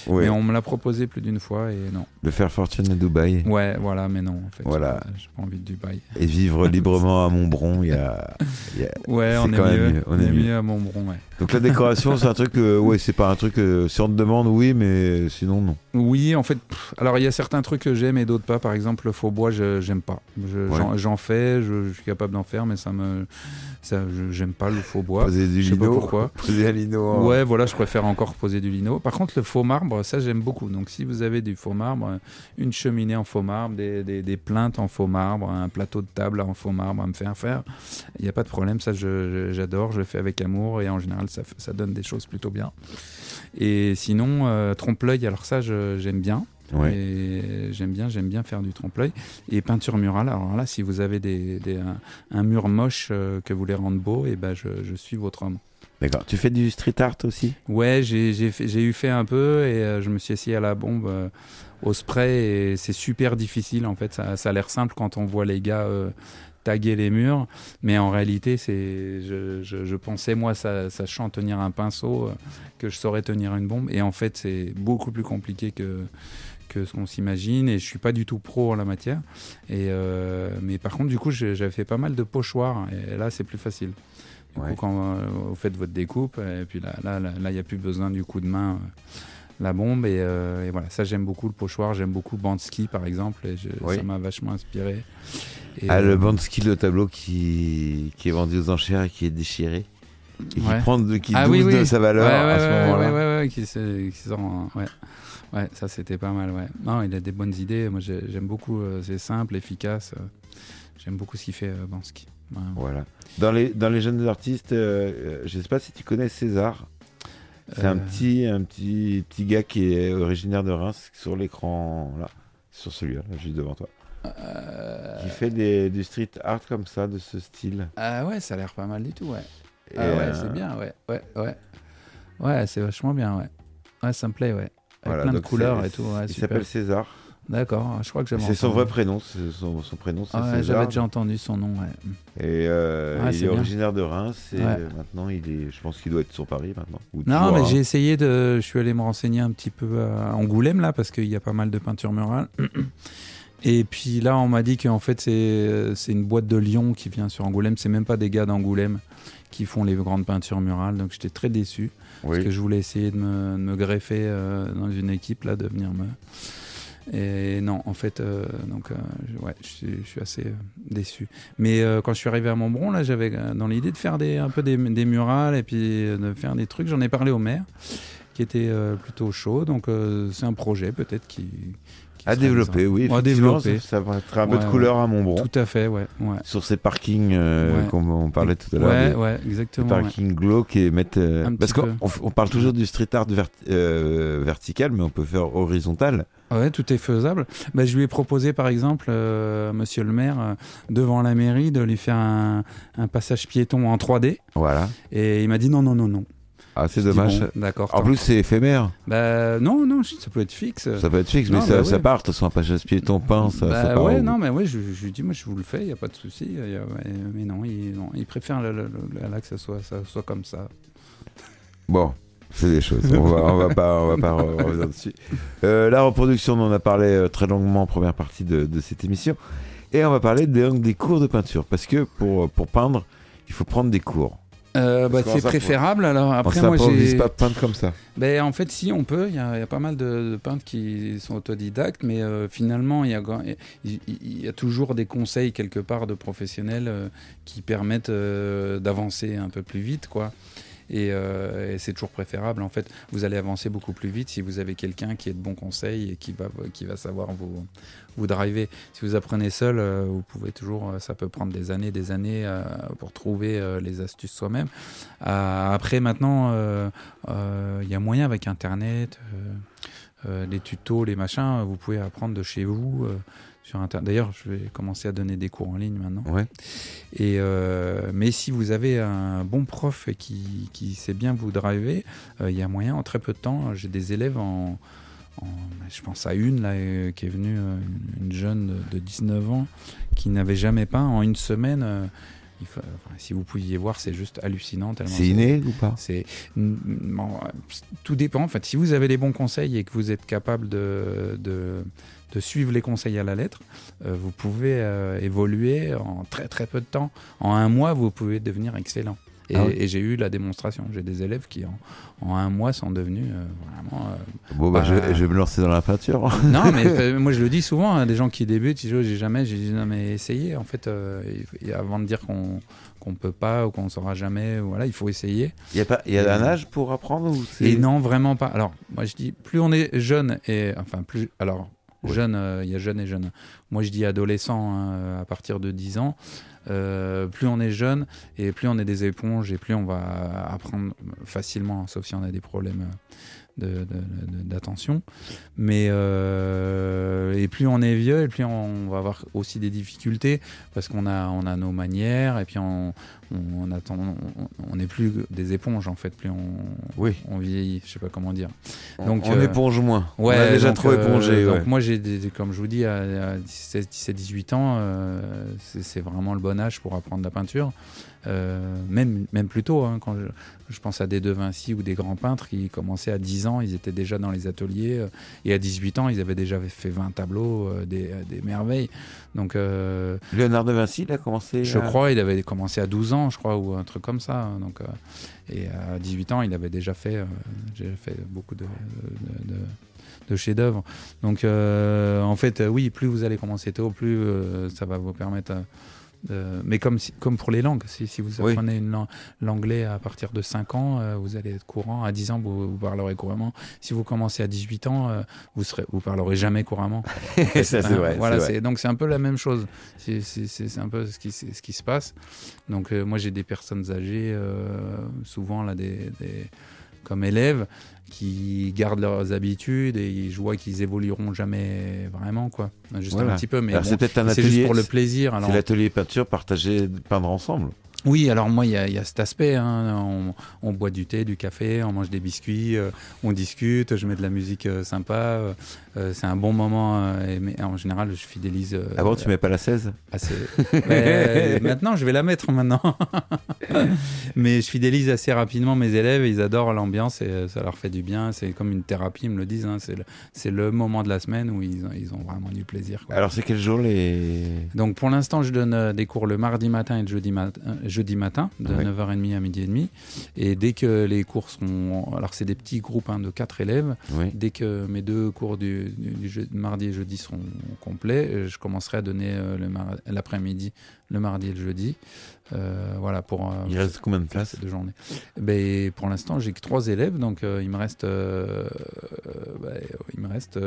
Ouais, Mais on me l'a proposé plus d'une fois et non. De faire fortune à Dubaï. Ouais, voilà, mais non, en fait. Voilà. j'ai pas- J'ai pas envie de Dubaï. Et vivre librement à Montbron, il y a... il y a- Ouais, on est, quand mieux, on est mieux à Montbron, ouais. Donc la décoration, c'est un truc... euh, ouais, c'est pas un truc... euh, si on te demande, oui, mais sinon, non. Oui, en fait, pff, alors il y a certains trucs que j'aime et d'autres pas. Par exemple, le faux bois, j'aime pas. Je- Ouais. J'en fais, je, je suis capable d'en faire, mais ça me, ça, j'aime pas le faux bois. Poser du je sais pas lino. pourquoi. Poser un lino. Ouais, voilà, je préfère encore poser du lino. Par contre, le faux marbre, ça j'aime beaucoup. Donc, si vous avez du faux marbre, une cheminée en faux marbre, des, des, des plaintes en faux marbre, un plateau de table en faux marbre à me faire faire, il n'y a pas de problème. Ça, je- je- j'adore, je le fais avec amour et en général, ça, ça donne des choses plutôt bien. Et sinon, euh, trompe-l'œil, alors ça, j'aime bien. Ouais. Et j'aime bien, j'aime bien faire du trompe-l'œil. Et peinture murale, alors là, si vous avez des, des- un, un mur moche euh, que vous voulez rendre beau, et ben je, je suis votre homme. D'accord. Tu fais du street art aussi? Ouais, j'ai eu fait un peu et euh, je me suis essayé à la bombe euh, au spray et c'est super difficile en fait. Ça, ça a l'air simple quand on voit les gars taguer les murs, mais en réalité, c'est je, je- je pensais moi, ça, sachant tenir un pinceau, que je saurais tenir une bombe et en fait, c'est beaucoup plus compliqué que que ce qu'on s'imagine et je suis pas du tout pro en la matière et euh, mais par contre du coup j'avais fait pas mal de pochoirs et là c'est plus facile du Ouais. coup quand euh, vous faites votre découpe et puis là là là là, il y a plus besoin du coup de main euh, la bombe et, euh, et voilà ça j'aime beaucoup le pochoir j'aime beaucoup Bansky par exemple et je- Oui. ça m'a vachement inspiré et, Ah, le Bansky, le tableau qui... qui est vendu aux enchères et qui est déchiré. Et qui, Ouais. prend de... qui Ah oui, oui. de sa valeur ouais, à ouais, ce ouais, moment-là. ouais, ouais, ouais, qui, se- qui sort en- ouais. Ouais, ça c'était pas mal. Ouais. Non, il a des bonnes idées. Moi, j'ai- j'aime beaucoup. euh, c'est simple, efficace. euh, j'aime beaucoup ce qu'il fait, euh, Bansky. Ouais. Voilà. Dans les, dans les jeunes artistes, euh, je sais pas si tu connais César. C'est un petit, un petit, petit gars qui est originaire de Reims sur l'écran là, sur celui-là, là, juste devant toi, qui fait des, du street art comme ça, de ce style. Ah ouais, ça a l'air pas mal du tout. Ouais. Et, ah ouais, c'est bien. Ouais, ouais, ouais. Ouais, c'est vachement bien. Ouais. Ouais, ça me plaît. Ouais. Avec voilà, plein de donc couleurs c'est- et tout. Ouais, il s'appelle César. D'accord. Je crois que j'aime. C'est son vrai prénom, c'est son, son prénom, c'est Ah ouais, j'avais déjà entendu son nom. Ouais. Et euh, Ah, il est originaire de Reims et Ouais. euh, maintenant il est, je pense qu'il doit être sur Paris maintenant. Non, mais j'ai essayé de. Je suis allé me renseigner un petit peu à Angoulême, là, parce qu'il y a pas mal de peintures murales. Et puis là, on m'a dit qu'en fait, c'est c'est une boîte de Lyon qui vient sur Angoulême. C'est même pas des gars d'Angoulême qui font les grandes peintures murales. Donc j'étais très déçu. Parce que je voulais essayer de me, de me greffer euh, dans une équipe, là, de venir me. Et non, en fait, euh, donc, euh, je- ouais, je suis, je suis assez euh, déçu. Mais quand je suis arrivé à Montbron, là, j'avais dans l'idée de faire des, un peu des, des murales et puis de faire des trucs. J'en ai parlé au maire, qui était euh, plutôt chaud. Donc, euh, c'est un projet peut-être qui. À développer, oui. À développer. Ça, ça va être un peu de Ouais, couleur à Montbron. Tout à fait, ouais. Ouais, Sur ces parkings euh, Ouais. qu'on on parlait tout à l'heure. ouais, des- ouais, des exactement. ouais. parkings glauques et mettre. euh, parce qu'on on, on parle toujours du street art vert- euh, vertical, mais on peut faire horizontal. Ouais, tout est faisable. Bah, je lui ai proposé, par exemple, euh, monsieur le maire, euh, devant la mairie, de lui faire un, un passage piéton en 3D. Voilà. Et il m'a dit non, non, non, non. Ah, c'est dommage. bon, D'accord. En plus, c'est éphémère. Bah non, non, ça peut être fixe. Ça peut être fixe, non, mais ça, bah ça ouais. part. De toute façon, pas gaspiller ton pain, ça, bah ça part. ouais, non, mais ouais, je, lui dis, moi, je vous le fais, il n'y a pas de souci. mais, non, il, non, il préfère là que ça soit, ça soit comme ça. Bon, c'est des choses. On va, on va pas, on va pas re- revenir dessus. Euh, la reproduction, on en a parlé euh, très longuement en première partie de, de cette émission. Et on va parler des, des cours de peinture. Parce que pour, pour peindre, il faut prendre des cours. Euh, bah, c'est préférable. Alors On après, moi, s'improvise j'ai. pas peindre comme ça. Ben, en fait, si on peut, il y, a y pas mal de, de peintres qui sont autodidactes, mais euh, finalement, il y, a, il y a toujours des conseils quelque part de professionnels euh, qui permettent euh, d'avancer un peu plus vite, quoi. Et, euh, et c'est toujours préférable. En fait, vous allez avancer beaucoup plus vite si vous avez quelqu'un qui est de bons conseils et qui va, qui va savoir vous, vous driver. Si vous apprenez seul, euh, vous pouvez toujours, euh, ça peut prendre des années, des années pour trouver les astuces soi-même. Après, maintenant, il y a moyen avec Internet, les tutos, les machins, vous pouvez apprendre de chez vous. Sur Internet. D'ailleurs, je vais commencer à donner des cours en ligne maintenant. Ouais. Et euh, mais si vous avez un bon prof et qui, qui sait bien vous driver, euh, il y a moyen en très peu de temps. J'ai des élèves en, en- je pense à une là euh, qui est venue, euh, une jeune de, de 19 ans qui n'avait jamais peint en une semaine. euh, il faut- enfin, si vous pouviez voir, c'est juste hallucinant. C'est inné ou pas? C'est bon, euh, tout dépend. En fait, si vous avez les bons conseils et que vous êtes capable de, de, de suivre les conseils à la lettre, euh, vous pouvez euh, évoluer en très très peu de temps. En un mois, vous pouvez devenir excellent. Et, Ah et j'ai eu la démonstration. J'ai des élèves qui en, en un mois sont devenus euh, vraiment. euh, Bon, bah, Bah, je, je vais me lancer dans la peinture. non, mais euh, moi je le dis souvent, hein, des gens qui débutent, ils disent, Oh, j'ai jamais, j'ai dit non mais essayez en fait, euh, et- et avant de dire qu'on qu'on peut pas ou qu'on saura jamais, voilà, il faut essayer. Il y a, pas, y a un âge pour apprendre ou Et non, vraiment pas. Alors, moi, je dis, plus on est jeune et enfin plus, alors Ouais. jeune, il y a jeune et jeune. Moi, je dis adolescent hein, à partir de 10 ans. Euh, plus on est jeune et plus on est des éponges et plus on va apprendre facilement, sauf si on a des problèmes de- d'attention. Mais euh, et plus on est vieux et plus on va avoir aussi des difficultés parce qu'on a on a nos manières et puis on on, on attend on- n'est plus des éponges en fait plus on Oui. on vieillit je sais pas comment dire On, Donc, on euh, éponge moins. Ouais, on a déjà donc, trop euh, épongé. donc moi, j'ai comme je vous dis, à, à 17, 17, 18 ans, c'est vraiment le bon âge pour apprendre la peinture. Euh, même, même plus tôt, hein, quand je, je pense à des De Vinci ou des grands peintres qui commençaient à 10 ans, ils étaient déjà dans les ateliers, euh, et à 18 ans, ils avaient déjà fait 20 tableaux, euh, des, des merveilles. Donc, Léonard de Vinci, il a commencé. je à- crois, il avait commencé à 12 ans, je crois, ou un truc comme ça. hein, Donc, et à 18 ans, il avait déjà fait, déjà fait beaucoup de, de, de- de chefs-d'œuvre. Donc, euh, en fait, euh, oui, plus vous allez commencer tôt, plus euh, ça va vous permettre. Euh, mais comme, si- comme pour les langues, si, si vous apprenez l'anglais à partir de 5 ans, euh, vous allez être courant. À 10 ans, vous, vous parlerez couramment. Si vous commencez à 18 ans, euh, vous serez, vous parlerez jamais couramment. Ça, c'est vrai. Voilà, vrai. donc c'est un peu la même chose. C'est- un peu ce qui, c'est ce qui se passe. Donc moi j'ai des personnes âgées, souvent là des, des- comme élèves, qui gardent leurs habitudes et je vois qu'ils évolueront jamais vraiment quoi. Juste Voilà. un petit peu, mais bon, c'est peut-être un c'est juste atelier. pour le plaisir. Alors, C'est l'atelier peinture partagé, peindre ensemble. Oui, alors moi, il y, a- il y a cet aspect. hein. On, on boit du thé, du café, on mange des biscuits, euh, on discute, je mets de la musique euh, sympa. euh, c'est un bon moment. et- mais en général, je fidélise. Avant, tu mets pas la 16 assez. Mais, maintenant, je vais la mettre maintenant. mais je fidélise assez rapidement mes élèves. Ils adorent l'ambiance et ça leur fait du bien. C'est comme une thérapie, ils me le disent. hein. C'est le, moment de la semaine où ils, ont- ils ont vraiment du plaisir. quoi. Alors, c'est quel jour les. Donc pour l'instant, je donne des cours le mardi matin et le jeudi, mat- euh, jeudi matin, de Ouais. 9h30 à midi et demi. Et dès que les cours seront... Alors c'est des petits groupes hein, de 4 élèves. Dès que mes deux cours du, du- du je- mardi et jeudi seront complets, euh, je commencerai à donner euh, le mar- l'après-midi, le mardi et le jeudi. Euh, voilà pour... Il reste combien de places ces deux journées. Ben, pour l'instant, j'ai que trois élèves, donc euh, il me reste, euh, ben, il me reste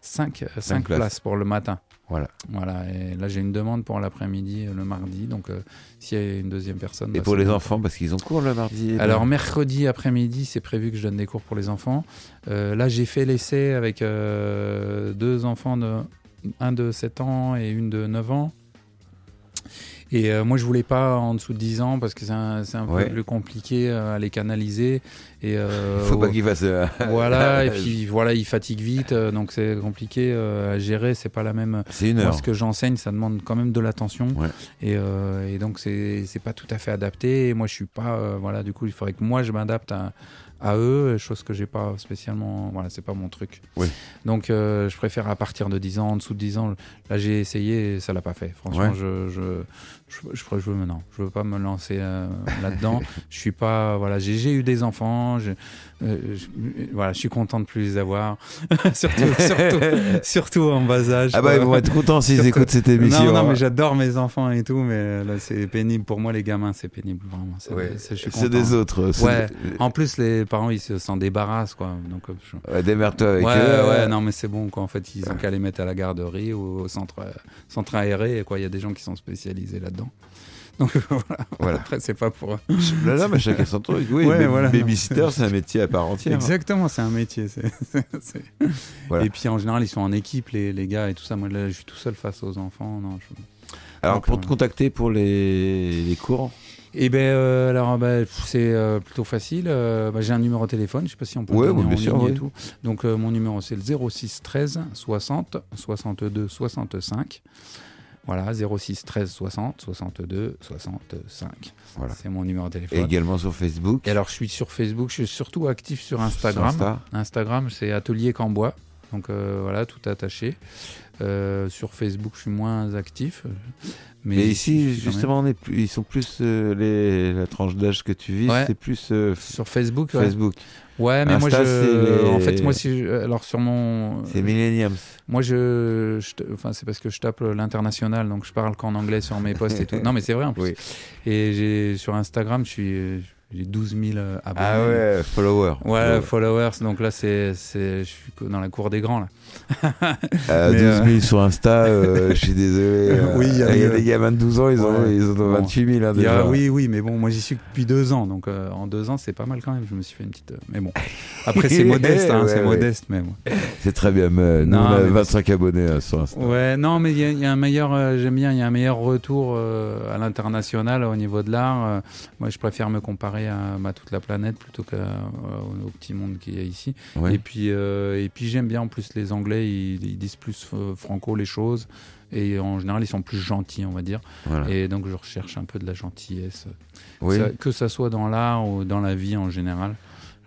cinq, cinq places. places pour le matin. Voilà. Voilà. Et là, j'ai une demande pour l'après-midi, le mardi. Donc, s'il y a une deuxième personne. Et bah, pour les enfants, parce qu'ils ont cours le mardi. Alors mercredi après-midi, c'est prévu que je donne des cours pour les enfants. Là, j'ai fait l'essai avec deux enfants, de, un de 7 ans et une de 9 ans. Et euh, moi, je voulais pas en dessous de 10 ans parce que c'est un, c'est un Ouais. peu plus compliqué euh, à les canaliser. Et, euh, Faut pas au- qu'il fasse. euh, voilà, et puis voilà, ils fatiguent vite, donc c'est compliqué à gérer. C'est pas la même. C'est une Moi, heure. ce que j'enseigne, ça demande quand même de l'attention. Ouais. Et, euh, et donc, c'est pas tout à fait adapté. Et moi, je suis pas. voilà, du coup, il faudrait que moi, je m'adapte à, à eux, chose que j'ai pas spécialement. Voilà, c'est pas mon truc. Oui. Donc, euh, je préfère à partir de 10 ans, en dessous de 10 ans. Là, j'ai essayé et ça l'a pas fait. Franchement, Ouais. je, je, je, je, je, je veux, non, je veux pas me lancer euh, là-dedans. je suis pas. Voilà, j'ai eu des enfants. je- euh, je- voilà, je suis content de plus les avoir. surtout, surtout, surtout en bas âge. Ah bah quoi. ils vont être contents s'ils écoutent cette émission. Non, non, hein. mais j'adore mes enfants et tout, mais là, c'est pénible. Pour moi, les gamins, c'est pénible, vraiment. C'est Ouais. des autres. Ouais. des- En plus, les parents, ils se- s'en débarrassent, quoi. Donc, euh, Ouais, Démerde-toi avec eux. ouais, non, mais c'est bon, quoi. En fait, ils ont qu'à les mettre à la garderie ou au centre, euh, centre aéré, quoi. Il y a des gens qui sont spécialisés là-dedans. Donc, voilà. Voilà. Après, c'est pas pour. Là, là, mais chacun son truc. Oui, Ouais, mais voilà. babysitter, c'est un métier à part entière. Exactement, c'est un métier. Voilà. Et puis, en général, ils sont en équipe, les, les gars et tout ça. Moi, là, je suis tout seul face aux enfants. Non, je- Alors, Donc, pour euh, te contacter pour les, les cours, Eh ben euh, alors bah, c'est euh, plutôt facile. Euh, bah, j'ai un numéro de téléphone, je sais pas si on peut Ouais, le donner en sûr, ligne ouais. et tout. Donc euh, mon numéro c'est le 06 13 60 62 65. Voilà, 06 13 60 62 65. Voilà. C'est mon numéro de et téléphone. également sur Facebook. Et alors je suis sur Facebook, je suis surtout actif sur sur Instagram. Insta. Instagram, c'est Atelier Cambois. Donc euh, voilà, tout attaché. Euh, sur Facebook, je suis moins actif. Mais, Mais je ici, justement, on est plus, ils sont plus euh, les, la tranche d'âge que tu vis, Ouais. c'est plus euh, sur Facebook, ouais. Facebook. Ouais, mais moi Insta, je. c'est les- En fait, moi, si je- alors sur mon. C'est Millenniums. Moi, je. je Enfin, c'est parce que je tape l'international, donc je parle qu'en anglais sur mes posts et tout. Non, mais c'est vrai en plus. Oui. Et j'ai sur Instagram, je suis. J'ai 12 000 abonnés. Ah ouais, follower. Ouais, followers. Donc là, c'est, je suis dans la cour des grands là. Euh, Mais, 12 000 euh, sur Insta, euh, je suis désolé. euh, Oui, il y a des gamins de 12 ans, ils ont, Ouais. ils ont Bon. 28 000 hein, y a- déjà. oui, oui, mais bon, moi j'y suis depuis deux ans, donc euh, en deux ans, c'est pas mal quand même. Je me suis fait une petite. euh, mais bon, après c'est modeste, hein, Ouais, c'est ouais. modeste, mais bon. C'est très bien. mais nous, Non, on a mais- 25 abonnés euh, sur Insta. Ouais, non, mais il y, y a un meilleur, euh, j'aime bien, il y a un meilleur retour euh, à l'international au niveau de l'art. Euh, moi, je préfère me comparer à bah, toute la planète plutôt qu'au au petit monde qu'il y a ici. Ouais. Et puis, euh, et puis j'aime bien en plus les Anglais, ils, ils disent plus euh, franco les choses. Et en général, ils sont plus gentils, on va dire. Voilà. Et donc, je recherche un peu de la gentillesse. Oui. Ça- que ça soit dans l'art ou dans la vie en général.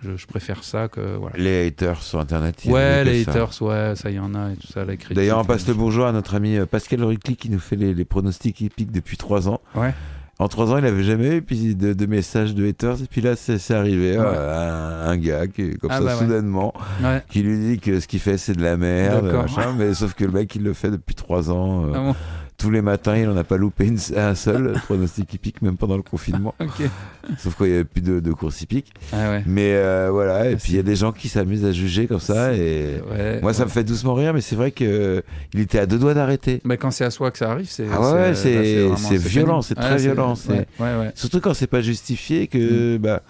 Je, je préfère ça que. Voilà. Les haters sur Internet. Ouais, les ça. haters, ouais, ça y en a et tout ça, la critique. D'ailleurs, on passe le bonjour à notre ami euh, Pascal Ricli qui nous fait les, les pronostics épiques depuis 3 ans. Ouais. En 3 ans, il avait jamais eu puis de, de messages de haters. Et puis là, c'est arrivé. Ouais. euh, un, un gars qui, comme Ah ça, bah ouais. soudainement, Ouais. qui lui dit que ce qu'il fait, c'est de la merde. Machin, mais sauf que le mec, il le fait depuis 3 ans. euh, Ah bon, Tous les matins, il en a pas loupé une- un seul pronostic hippique, même pendant le confinement. ok. Sauf qu'il n'y avait plus de, de course hippique. Ah ouais. Mais euh, voilà, et Ah, puis il y a des gens qui s'amusent à juger comme ça. Et Ouais, moi, ça me fait doucement rire, mais c'est vrai que il était à deux doigts d'arrêter. Mais quand c'est à soi que ça arrive, c'est. Ah ouais, c'est- violent, c'est très violent, c'est- Ouais, ouais, ouais. Surtout quand c'est pas justifié, que bah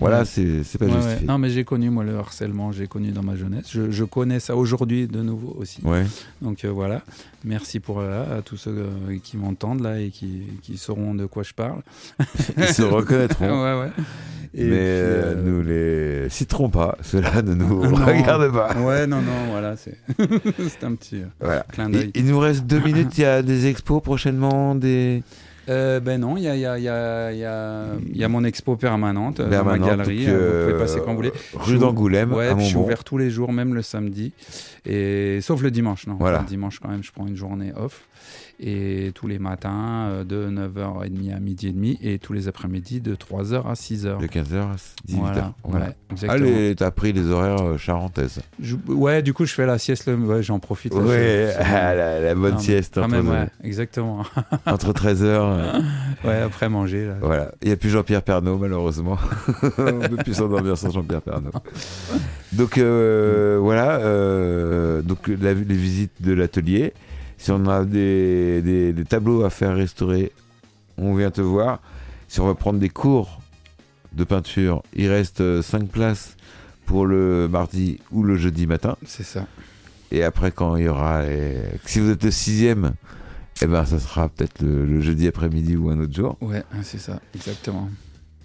voilà, c'est pas justifié. Non, mais j'ai connu, moi, le harcèlement, j'ai connu dans ma jeunesse. Je, je connais ça aujourd'hui de nouveau aussi. Ouais. Donc euh, voilà, merci pour euh, à tous ceux euh, qui m'entendent là et qui, qui sauront de quoi je parle. Ils se reconnaîtront. ouais, ouais. Et mais puis, euh, nous les citerons pas, ceux-là ne nous Non. regardent pas. Ouais, non, non, voilà, c'est un petit Voilà. clin Il, d'œil. il nous reste deux minutes, il y a des expos prochainement, des Euh, ben non, il y a, y, a, il y, a, y, a, mon expo permanente euh, dans ma galerie. hein, vous pouvez euh, passer quand vous voulez. rue d'Angoulême Ouais, je suis ouvert tous les jours, même le samedi. Et sauf le dimanche, non. Voilà. Le dimanche quand même, je prends une journée off. Et tous les matins euh, de 9h30 à midi et demi et tous les après-midi de 3h à 6h. De 15h à 18h. Voilà, Voilà. ouais. Allez, t'as pris les horaires euh, charentaises. Je- ouais, du coup, je fais la sieste, le... ouais, j'en profite. là, Ouais, je- ah, la, la bonne Non, sieste Quand entre, même, ouais, exactement. entre 13h. ouais, après manger. Là. voilà. Il n'y a plus Jean-Pierre Pernaud, malheureusement. On ne peut plus s'endormir sans Jean-Pierre Pernaud. Donc, euh, voilà. euh, donc, la- les visites de l'atelier. Si on a des, des- des tableaux à faire restaurer, on vient te voir. Si on va prendre des cours de peinture, il reste 5 places pour le mardi ou le jeudi matin. C'est ça. Et après, quand il y aura. les- Si vous êtes le sixième eh ben, ça sera peut-être le, le jeudi après-midi ou un autre jour. Ouais, c'est ça, exactement.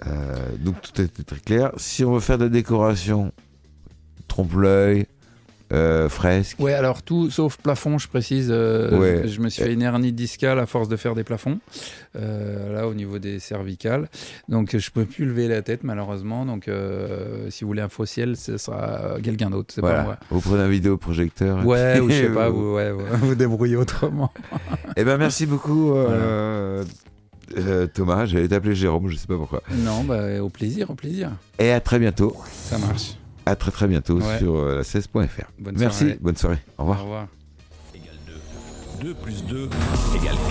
Euh, donc tout est très clair. Si on veut faire de la décoration, trompe-l'œil, euh, fresque. Ouais, alors tout sauf plafond, je précise. euh, Ouais. Je me suis fait une hernie discale à force de faire des plafonds, euh, là au niveau des cervicales. Donc je peux plus lever la tête malheureusement. Donc euh, si vous voulez un faux ciel, ce sera quelqu'un d'autre. Voilà. pas moi. Vous prenez un vidéoprojecteur. Ouais, ou je sais pas, vous- vous, ouais, ouais, vous débrouillez autrement. Eh ben merci beaucoup euh, euh, Thomas. J'allais t'appeler Jérôme, je sais pas pourquoi. Non, bah, au plaisir, au plaisir. Et à très bientôt. Ça marche. À très très bientôt Ouais. sur euh, la 16.fr. Bonne Merci, soirée. bonne soirée. Au revoir. Au revoir. 2 plus 2 égale 4.